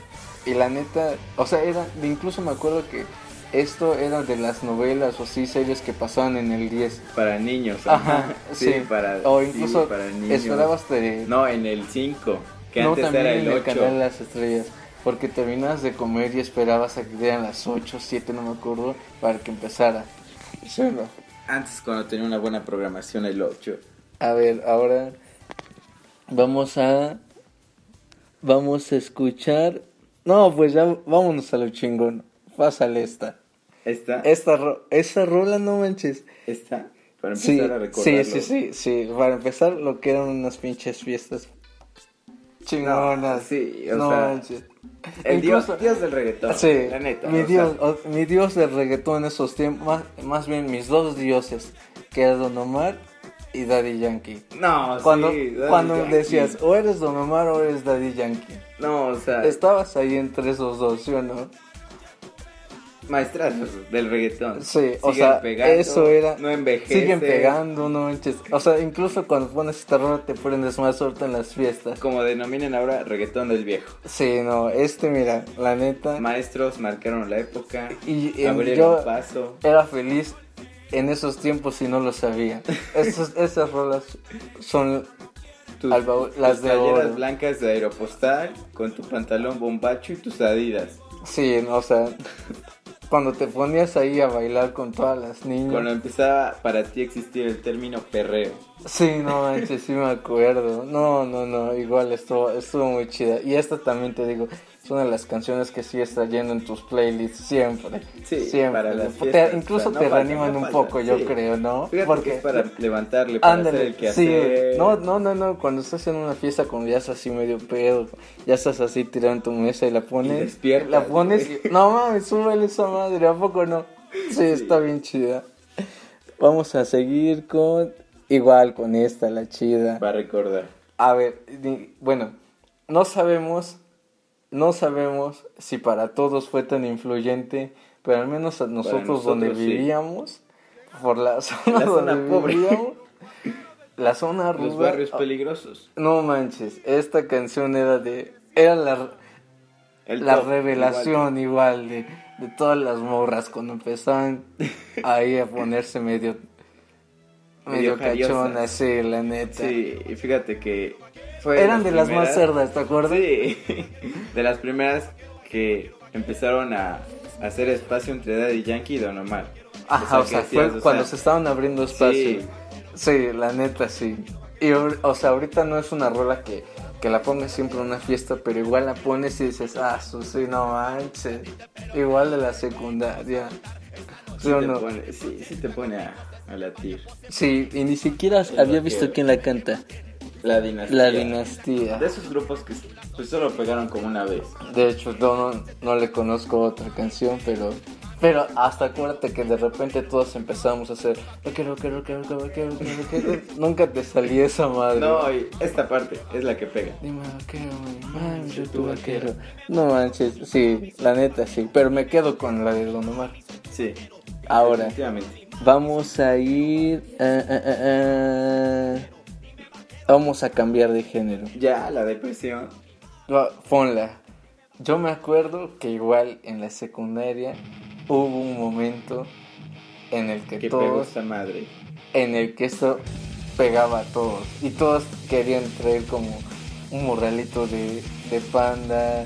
[SPEAKER 1] Y la neta, o sea, era, incluso me acuerdo que esto era de las novelas o sí series que pasaban en el 10.
[SPEAKER 2] Para niños.
[SPEAKER 1] Ajá, [laughs] sí.
[SPEAKER 2] para
[SPEAKER 1] o
[SPEAKER 2] sí,
[SPEAKER 1] incluso
[SPEAKER 2] para niños.
[SPEAKER 1] esperabas de...
[SPEAKER 2] No, en el 5, que
[SPEAKER 1] no,
[SPEAKER 2] antes
[SPEAKER 1] también
[SPEAKER 2] era
[SPEAKER 1] en
[SPEAKER 2] el
[SPEAKER 1] el
[SPEAKER 2] 8.
[SPEAKER 1] canal de las estrellas. Porque terminabas de comer y esperabas a que dieran las 8, 7, no me acuerdo, para que empezara. ¿Sí o no?
[SPEAKER 2] Antes cuando tenía una buena programación el 8.
[SPEAKER 1] A ver, ahora vamos a vamos a escuchar. No, pues ya vámonos a lo chingón. Pásale esta.
[SPEAKER 2] ¿Esta?
[SPEAKER 1] Esta ro- esa rola no manches.
[SPEAKER 2] ¿Esta? Para
[SPEAKER 1] Sí,
[SPEAKER 2] empezar a recordarlo.
[SPEAKER 1] sí, sí, sí, sí, para empezar lo que eran unas pinches fiestas chingonas.
[SPEAKER 2] No, sí, o
[SPEAKER 1] no
[SPEAKER 2] sea. El dios,
[SPEAKER 1] Incluso-
[SPEAKER 2] dios del reggaetón.
[SPEAKER 1] Sí,
[SPEAKER 2] la neta.
[SPEAKER 1] mi dios,
[SPEAKER 2] sea,
[SPEAKER 1] mi dios del reggaetón en esos tiempos, más, más bien mis dos dioses, que era Don Omar y Daddy Yankee.
[SPEAKER 2] no,
[SPEAKER 1] Cuando,
[SPEAKER 2] sí,
[SPEAKER 1] cuando
[SPEAKER 2] Yankee.
[SPEAKER 1] decías, o eres Don Omar o eres Daddy Yankee.
[SPEAKER 2] No, o sea,
[SPEAKER 1] Estabas ahí entre esos dos, ¿sí o no?
[SPEAKER 2] Maestrazos del reggaetón.
[SPEAKER 1] Sí, o
[SPEAKER 2] Siguen
[SPEAKER 1] sea,
[SPEAKER 2] pegando,
[SPEAKER 1] eso era.
[SPEAKER 2] No envejece.
[SPEAKER 1] Siguen pegando, no manches. O sea, incluso cuando pones esta rola te prendes más suerte en las fiestas.
[SPEAKER 2] Como denominan ahora, reggaetón del viejo.
[SPEAKER 1] Sí, no, este, mira, la neta.
[SPEAKER 2] Maestros marcaron la época,
[SPEAKER 1] Y em,
[SPEAKER 2] abrieron
[SPEAKER 1] yo
[SPEAKER 2] paso.
[SPEAKER 1] era feliz en esos tiempos y no lo sabía. [laughs] Esas, esas rolas son
[SPEAKER 2] Tus,
[SPEAKER 1] baúl- las
[SPEAKER 2] tus
[SPEAKER 1] de
[SPEAKER 2] playeras
[SPEAKER 1] oro.
[SPEAKER 2] blancas de aeropostal con tu pantalón bombacho y tus adidas.
[SPEAKER 1] Sí, no, o sea, cuando te ponías ahí a bailar con todas las niñas.
[SPEAKER 2] Cuando empezaba para ti a existir el término perreo.
[SPEAKER 1] Sí, no manches, sí me acuerdo. No, no, no, igual estuvo, estuvo muy chida. Y esta también te digo, es una de las canciones que sí está yendo en tus playlists siempre.
[SPEAKER 2] Sí,
[SPEAKER 1] siempre.
[SPEAKER 2] para las
[SPEAKER 1] Te- incluso
[SPEAKER 2] no
[SPEAKER 1] te
[SPEAKER 2] falta,
[SPEAKER 1] reaniman
[SPEAKER 2] no
[SPEAKER 1] un poco, yo
[SPEAKER 2] sí.
[SPEAKER 1] creo, ¿no?
[SPEAKER 2] Fíjate
[SPEAKER 1] Porque
[SPEAKER 2] que es para levantarle, para hacer
[SPEAKER 1] Ándale,
[SPEAKER 2] el
[SPEAKER 1] sí,
[SPEAKER 2] quehacer.
[SPEAKER 1] no, no, no, no, cuando estás en una fiesta, cuando ya estás así medio pedo, ya estás así tirado en tu mesa y la pones,
[SPEAKER 2] Y
[SPEAKER 1] la pones, y- no mames, súbele esa madre, ¿a poco no? Sí, está bien chida. Vamos a seguir con, igual con esta, la chida.
[SPEAKER 2] Para recordar.
[SPEAKER 1] A ver, bueno, no sabemos, no sabemos si para todos fue tan influyente, pero al menos a nosotros, donde
[SPEAKER 2] sí.
[SPEAKER 1] vivíamos, por la [laughs] zona,
[SPEAKER 2] La zona
[SPEAKER 1] donde
[SPEAKER 2] pobre.
[SPEAKER 1] vivíamos, la zona rural.
[SPEAKER 2] Los barrios
[SPEAKER 1] ah,
[SPEAKER 2] peligrosos.
[SPEAKER 1] No manches, esta canción era de, era la,
[SPEAKER 2] El
[SPEAKER 1] la
[SPEAKER 2] top,
[SPEAKER 1] revelación igual, de, de todas las morras cuando empezaban ahí a ponerse medio, medio,
[SPEAKER 2] Medio
[SPEAKER 1] cachonas, sí, la neta.
[SPEAKER 2] Sí, y fíjate que fue
[SPEAKER 1] Eran de las más cerdas, ¿te acuerdas?
[SPEAKER 2] Sí, [laughs] de las primeras que empezaron a hacer espacio entre Daddy Yankee y Don Omar.
[SPEAKER 1] Ajá, o sea, fue
[SPEAKER 2] o
[SPEAKER 1] cuando se estaban abriendo espacio.
[SPEAKER 2] Sí.
[SPEAKER 1] Sí. la neta, sí. Y, o sea, ahorita no es una rola que, que la pongas siempre en una fiesta, pero igual la pones y dices, ah, su, sí, no manches. Igual de la secundaria. ¿Sí
[SPEAKER 2] Sí
[SPEAKER 1] no?
[SPEAKER 2] pone, sí, sí te pone a, a latir.
[SPEAKER 1] Sí, y ni siquiera había visto quién la canta.
[SPEAKER 2] La dinastía.
[SPEAKER 1] La dinastía.
[SPEAKER 2] De esos grupos que pues, solo pegaron como una vez.
[SPEAKER 1] De hecho, no, no le conozco otra canción, pero... Pero hasta acuérdate que de repente todos empezamos a hacer... Rockero, rockero, rockero, rockero, rockero, rockero". [laughs] Nunca te salía esa madre.
[SPEAKER 2] No, y esta parte es la que pega.
[SPEAKER 1] Dime vaquero, yo tu vaquero. No manches, sí, la neta sí. Pero me quedo con la de Don Omar.
[SPEAKER 2] Sí.
[SPEAKER 1] Ahora, vamos a ir. ah, ah, ah. Vamos a cambiar de género.
[SPEAKER 2] Ya, la depresión.
[SPEAKER 1] Ponla. Yo me acuerdo que igual en la secundaria hubo un momento en el que
[SPEAKER 2] Que pegó
[SPEAKER 1] todos.
[SPEAKER 2] esta madre.
[SPEAKER 1] en el que esto pegaba a todos y todos querían traer como un morralito de, de panda.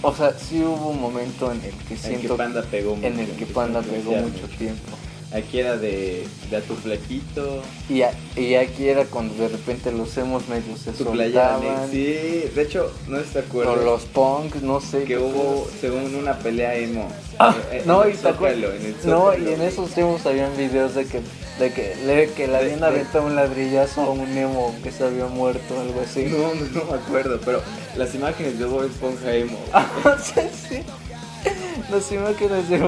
[SPEAKER 1] O sea, sí hubo un momento en el que
[SPEAKER 2] En que
[SPEAKER 1] siento
[SPEAKER 2] Panda pegó mucho.
[SPEAKER 1] en el que Panda pegó mucho tiempo.
[SPEAKER 2] Aquí era de, de a tu flequito,
[SPEAKER 1] Y, a- y aquí era cuando de repente los hemos medio se
[SPEAKER 2] tu
[SPEAKER 1] soltaban.
[SPEAKER 2] Sí, de hecho, no te
[SPEAKER 1] o
[SPEAKER 2] acuerdas
[SPEAKER 1] los punks, no sé.
[SPEAKER 2] que hubo, según una pelea emo.
[SPEAKER 1] Ah,
[SPEAKER 2] eh, en
[SPEAKER 1] no,
[SPEAKER 2] el
[SPEAKER 1] y acuerdas.
[SPEAKER 2] Zócalo, en el
[SPEAKER 1] No, y en esos tiempos habían videos de que, de que, le- que le habían aventado un ladrillazo a un emo que se había muerto, algo así.
[SPEAKER 2] No, no, no me acuerdo, pero las imágenes de Bob Esponja emo. [laughs]
[SPEAKER 1] sí, sí. Las imágenes de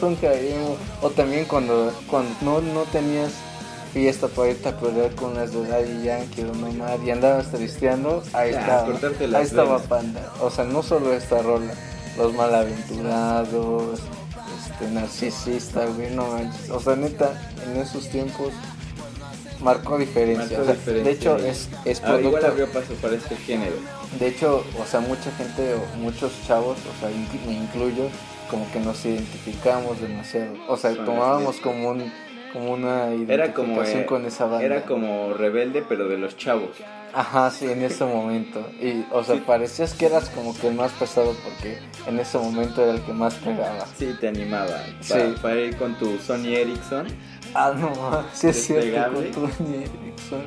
[SPEAKER 1] son emo. O también cuando, cuando no, no tenías fiesta para irte a pelear con las de Daddy Yankee o Nomad y andabas tristeando, ahí
[SPEAKER 2] Ya,
[SPEAKER 1] estaba, ahí estaba. Panda. O sea, no solo esta rola, los malaventurados, este, narcisista, güey, no manches. O sea, neta, en esos tiempos marcó diferencia.
[SPEAKER 2] Marcó
[SPEAKER 1] O sea,
[SPEAKER 2] diferencia
[SPEAKER 1] de hecho, es, es
[SPEAKER 2] Ah, igual
[SPEAKER 1] producto-
[SPEAKER 2] abrió paso para este género.
[SPEAKER 1] de hecho, o sea, mucha gente o muchos chavos, o sea, me incluyo, como que nos identificamos demasiado. O sea, tomábamos como un como una
[SPEAKER 2] Era como,
[SPEAKER 1] identificación
[SPEAKER 2] eh,
[SPEAKER 1] con esa banda.
[SPEAKER 2] era como rebelde, pero de los chavos.
[SPEAKER 1] Ajá, sí, en ese momento. Y, o sea,
[SPEAKER 2] Sí.
[SPEAKER 1] parecías que eras como que el más pesado porque en ese momento era el que más pegaba.
[SPEAKER 2] Sí, te animaba.
[SPEAKER 1] Sí.
[SPEAKER 2] Para, para ir con tu Sony Ericsson.
[SPEAKER 1] Ah, no, [laughs] sí es cierto, con Tony Erickson.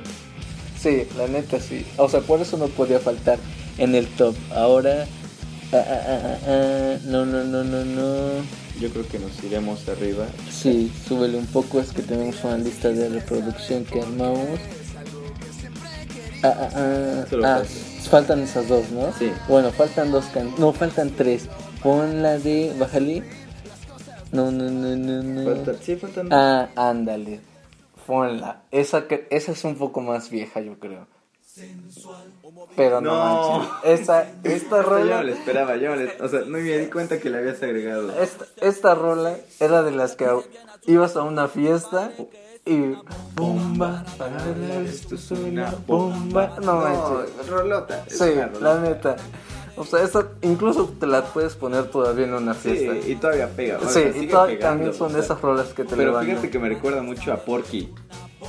[SPEAKER 1] Sí, la neta sí. O sea, por eso no podía faltar en el top. Ahora, ah, ah, ah, ah, ah, no, no, no, no, no.
[SPEAKER 2] Yo creo que nos iremos arriba.
[SPEAKER 1] Sí, súbele un poco, es que tenemos una lista de reproducción que armamos. Ah, ah, ah, ah,
[SPEAKER 2] falta.
[SPEAKER 1] faltan esas dos, ¿no?
[SPEAKER 2] Sí.
[SPEAKER 1] Bueno, faltan dos can... No, faltan tres. Pon la de... Bájale. No, no, no, no, no.
[SPEAKER 2] Falta- sí, faltan.
[SPEAKER 1] Ah, ándale. Ponla. Esa, que- esa es un poco más vieja, yo creo. Pero no,
[SPEAKER 2] No.
[SPEAKER 1] esta
[SPEAKER 2] Esta [laughs] yo
[SPEAKER 1] rola...
[SPEAKER 2] no la esperaba, yo no la- o sea, no me di cuenta que la habías agregado.
[SPEAKER 1] Esta, esta rola era de las que ibas a una fiesta y bomba, para esto es una bomba. No manches.
[SPEAKER 2] rolota. es
[SPEAKER 1] Sí,
[SPEAKER 2] rolota.
[SPEAKER 1] la neta. O sea, esta incluso te la puedes poner todavía en una
[SPEAKER 2] Sí,
[SPEAKER 1] fiesta.
[SPEAKER 2] y todavía pega. o
[SPEAKER 1] Sí, y
[SPEAKER 2] sigue
[SPEAKER 1] to-
[SPEAKER 2] pegando,
[SPEAKER 1] también son
[SPEAKER 2] o sea.
[SPEAKER 1] esas rolas que te
[SPEAKER 2] Pero
[SPEAKER 1] levantan.
[SPEAKER 2] fíjate que me recuerda mucho a Porky.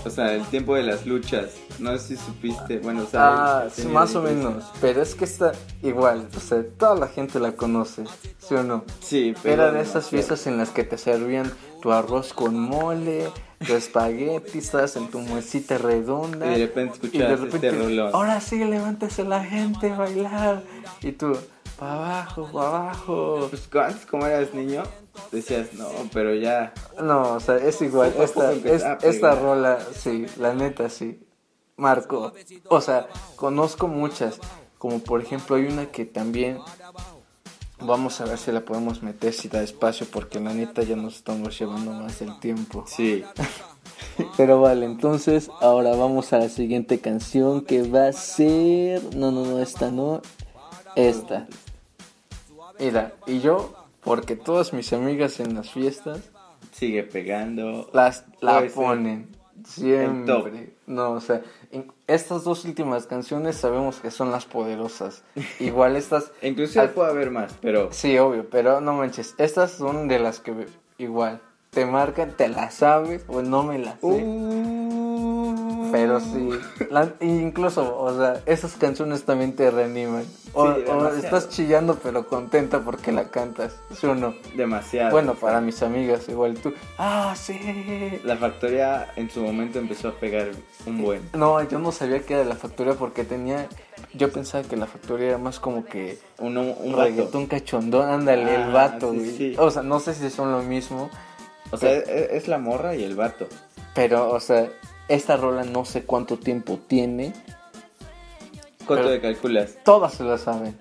[SPEAKER 2] O sea, el tiempo de las luchas. No sé si supiste. Bueno, o sea,
[SPEAKER 1] Ah, más o menos. Pero es que está igual. O sea, toda la gente la conoce. ¿Sí o no?
[SPEAKER 2] Sí, pero
[SPEAKER 1] Era de esas fiestas en las que te servían tu arroz con mole, tu espagueti, estabas en tu mesita redonda.
[SPEAKER 2] Y de repente escuchabas este rolón.
[SPEAKER 1] ahora sí, levántese la gente a bailar. Y tú, para abajo, para abajo.
[SPEAKER 2] Pues como eras niño, decías, no, pero ya.
[SPEAKER 1] No, o sea, es igual. Esta, es- esta rola, sí, la neta, sí. Marco. O sea, conozco muchas. Como por ejemplo, hay una que también. Vamos a ver si la podemos meter si da espacio, porque la neta ya nos estamos llevando más del tiempo.
[SPEAKER 2] Sí. [laughs]
[SPEAKER 1] Pero vale, entonces ahora vamos a la siguiente canción que va a ser. No, no, no, esta no. Esta. Mira, y yo, porque todas mis amigas en las fiestas
[SPEAKER 2] Sigue pegando.
[SPEAKER 1] las la ponen siempre. No, o sea, estas dos últimas canciones sabemos que son las poderosas. [laughs] Igual estas,
[SPEAKER 2] Inclusive
[SPEAKER 1] Al-
[SPEAKER 2] puede haber más, pero.
[SPEAKER 1] sí, obvio, pero no manches, estas son de las que igual te marcan, te las sabes o no me las sé.
[SPEAKER 2] Uh.
[SPEAKER 1] Pero sí, la- incluso, o sea, esas canciones también te reaniman. O,
[SPEAKER 2] Sí,
[SPEAKER 1] estás chillando pero contenta porque la cantas, ¿sí o no?
[SPEAKER 2] Demasiado.
[SPEAKER 1] Bueno, para mis amigas, igual tú. Ah, sí.
[SPEAKER 2] La factoría en su momento empezó a pegar un buen.
[SPEAKER 1] No, yo no sabía que era la factoría porque tenía. Yo pensaba que la factoría era más como que
[SPEAKER 2] Un, un vato.
[SPEAKER 1] reggaetón cachondón, ándale, el
[SPEAKER 2] Ah,
[SPEAKER 1] vato,
[SPEAKER 2] sí,
[SPEAKER 1] güey.
[SPEAKER 2] sí.
[SPEAKER 1] O sea, no sé si son lo mismo,
[SPEAKER 2] O sea, es, es la morra y el vato.
[SPEAKER 1] pero, o sea, esta rola no sé cuánto tiempo tiene.
[SPEAKER 2] ¿Cuánto le calculas?
[SPEAKER 1] Todas se la saben.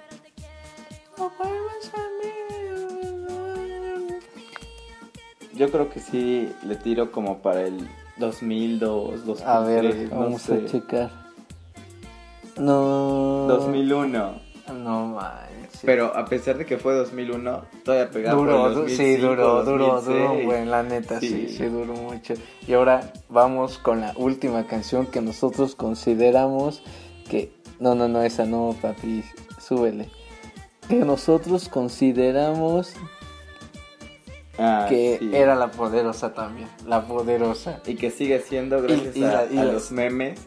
[SPEAKER 2] Yo creo que sí le tiro como para el 2002, 2003,
[SPEAKER 1] A ver,
[SPEAKER 2] no
[SPEAKER 1] vamos
[SPEAKER 2] sé.
[SPEAKER 1] a checar. No.
[SPEAKER 2] 2001.
[SPEAKER 1] No
[SPEAKER 2] Pero a pesar de que fue 2001, todavía pegaba por
[SPEAKER 1] Duró,
[SPEAKER 2] el
[SPEAKER 1] du-
[SPEAKER 2] 2005,
[SPEAKER 1] sí, duró,
[SPEAKER 2] 2006.
[SPEAKER 1] duró, güey, la neta, sí.
[SPEAKER 2] Sí.
[SPEAKER 1] sí, duró mucho. Y ahora vamos con la última canción que nosotros consideramos que... No, no, no, esa no, papi, súbele. Que nosotros consideramos
[SPEAKER 2] Ah,
[SPEAKER 1] que
[SPEAKER 2] sí.
[SPEAKER 1] era la poderosa también, la poderosa.
[SPEAKER 2] Y que sigue siendo gracias
[SPEAKER 1] Y- y
[SPEAKER 2] a,
[SPEAKER 1] y
[SPEAKER 2] los memes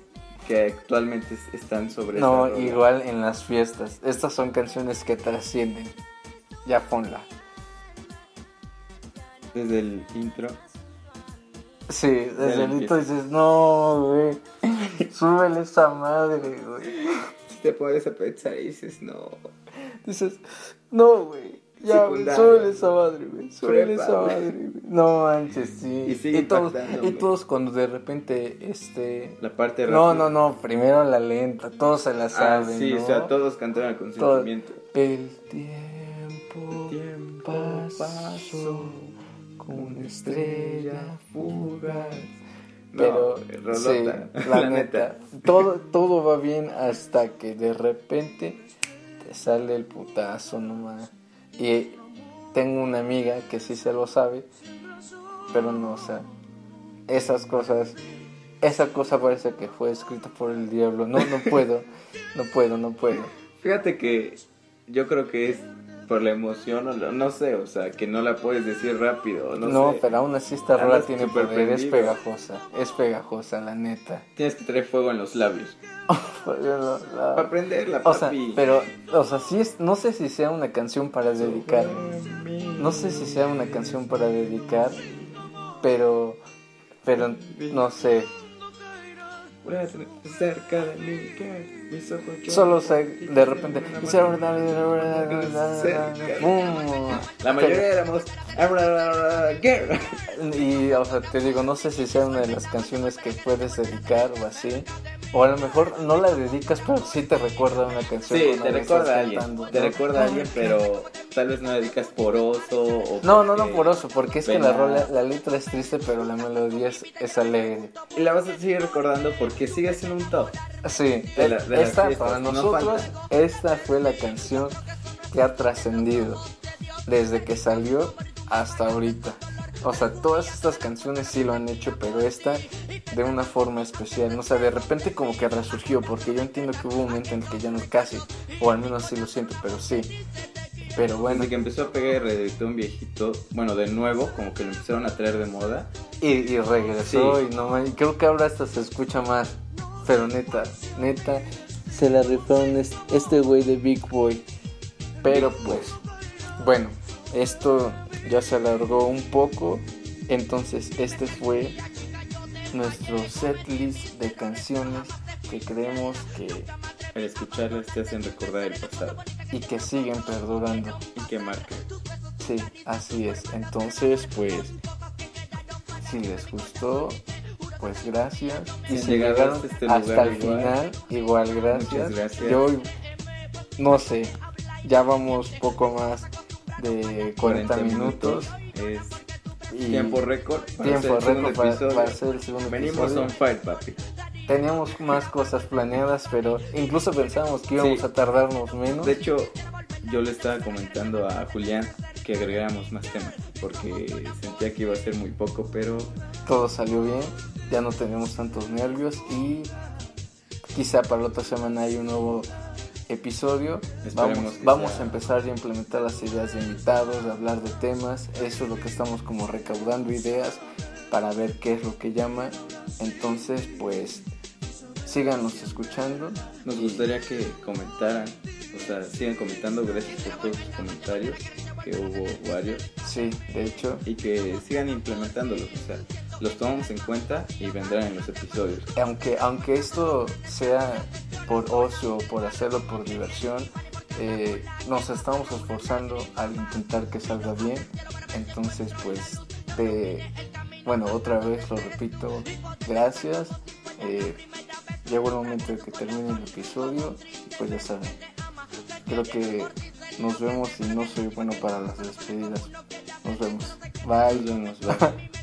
[SPEAKER 2] que actualmente es- están sobre
[SPEAKER 1] No, igual en las fiestas. Estas son canciones que trascienden. Ya ponla.
[SPEAKER 2] Desde el intro.
[SPEAKER 1] Sí, desde el hito dices, no, güey. [laughs] Súbele esa madre, güey.
[SPEAKER 2] Si te pones a pensar y dices, no.
[SPEAKER 1] Dices, no, güey. Ya, súbele esa madre, güey.
[SPEAKER 2] Prepa,
[SPEAKER 1] esa madre, güey. No manches, sí.
[SPEAKER 2] Y sigue
[SPEAKER 1] todos,
[SPEAKER 2] impactando,
[SPEAKER 1] y todos cuando de repente, este.
[SPEAKER 2] La parte
[SPEAKER 1] No,
[SPEAKER 2] rápida.
[SPEAKER 1] no, no. Primero la lenta. Todos se la
[SPEAKER 2] Ah,
[SPEAKER 1] saben.
[SPEAKER 2] sí,
[SPEAKER 1] ¿no?
[SPEAKER 2] o sea, todos cantaron con
[SPEAKER 1] Todo.
[SPEAKER 2] sentimiento.
[SPEAKER 1] El tiempo,
[SPEAKER 2] Tiempo
[SPEAKER 1] pasó
[SPEAKER 2] pasó
[SPEAKER 1] con una estrella fugaz. Pero, sí, [laughs] la, neta, Todo, todo va bien hasta que de repente te sale el putazo nomás. Y tengo una amiga que sí se lo sabe, pero no, o sea, esas cosas, esa cosa parece que fue escrita por el diablo. No, no puedo, no puedo, no puedo. [laughs]
[SPEAKER 2] Fíjate que yo creo que es por la emoción o no sé, o sea, que no la puedes decir rápido. No,
[SPEAKER 1] no pero aún así esta rola tiene poder, es pegajosa, es pegajosa, la neta.
[SPEAKER 2] Tienes que tener fuego en los labios. Para aprenderla,
[SPEAKER 1] papi. O sea, pero, o sea, sí es, no sé si sea una canción para dedicar. No sé si sea una canción para dedicar, pero, pero, no sé,
[SPEAKER 2] cerca de mí, que mis ojos
[SPEAKER 1] Solo se, de repente.
[SPEAKER 2] La mayoría éramos.
[SPEAKER 1] Y, o sea, te digo, no sé si sea una de las canciones que puedes dedicar o así. O a lo mejor no la dedicas, pero sí te recuerda una canción.
[SPEAKER 2] Sí, te recuerda a alguien. Te recuerda a alguien, pero tal vez no la dedicas poroso. O
[SPEAKER 1] no, no, no poroso, porque es que la, rola, la letra es triste, pero la melodía es, es alegre.
[SPEAKER 2] Y la vas a seguir recordando porque sigue siendo un top.
[SPEAKER 1] Sí, esta para nosotros, esta fue la canción que ha trascendido desde que salió hasta ahorita. O sea, todas estas canciones sí lo han hecho, pero esta de una forma especial. O sea, de repente como que resurgió, porque yo entiendo que hubo un momento en el que ya no casi, o al menos así lo siento, pero sí. Pero bueno.
[SPEAKER 2] Desde que empezó a pegar y reeditó un viejito, bueno, de nuevo, como que lo empezaron a traer de moda.
[SPEAKER 1] Y, regresó, y no creo que ahora hasta se escucha más. Pero neta, neta, se la rifaron este güey de Big Boy. Pero pues, bueno, esto ya se alargó un poco. Entonces este fue nuestro setlist de canciones que creemos que
[SPEAKER 2] al escucharlas te hacen recordar el pasado.
[SPEAKER 1] Y que siguen perdurando.
[SPEAKER 2] Y que marcan.
[SPEAKER 1] Sí, así es. Entonces, pues, si les gustó, pues gracias.
[SPEAKER 2] Y si llegaron este hasta
[SPEAKER 1] el final, igual gracias. Gracias. Yo, no sé, ya vamos poco más de 40, minutos.
[SPEAKER 2] Es tiempo récord.
[SPEAKER 1] Tiempo récord para, hacer el segundo
[SPEAKER 2] Venimos on fire, papi.
[SPEAKER 1] Teníamos más cosas planeadas, pero incluso pensábamos que íbamos a tardarnos menos.
[SPEAKER 2] De hecho, yo le estaba comentando a Julián que agregáramos más temas, porque sentía que iba a ser muy poco, pero...
[SPEAKER 1] Todo salió bien, ya no tenemos tantos nervios y quizá para la otra semana hay un nuevo episodio. vamos, vamos a empezar a implementar las ideas de invitados, de hablar de temas. Eso es lo que estamos como recaudando ideas para ver qué es lo que llama. Entonces, pues síganos escuchando.
[SPEAKER 2] Nos gustaría que comentaran, o sea, sigan comentando, gracias por todos sus comentarios, que hubo varios.
[SPEAKER 1] Sí, de hecho.
[SPEAKER 2] Y que sigan implementándolos, o sea, los tomamos en cuenta y vendrán en los episodios.
[SPEAKER 1] Aunque, aunque esto sea por ocio por hacerlo por diversión, eh, nos estamos esforzando al intentar que salga bien. Entonces, pues, bueno, otra vez lo repito, gracias. Eh, llegó el momento de que termine el episodio y pues ya saben. Creo que nos vemos y no soy bueno para las despedidas. Nos vemos. Bye.
[SPEAKER 2] Nos vemos. [laughs]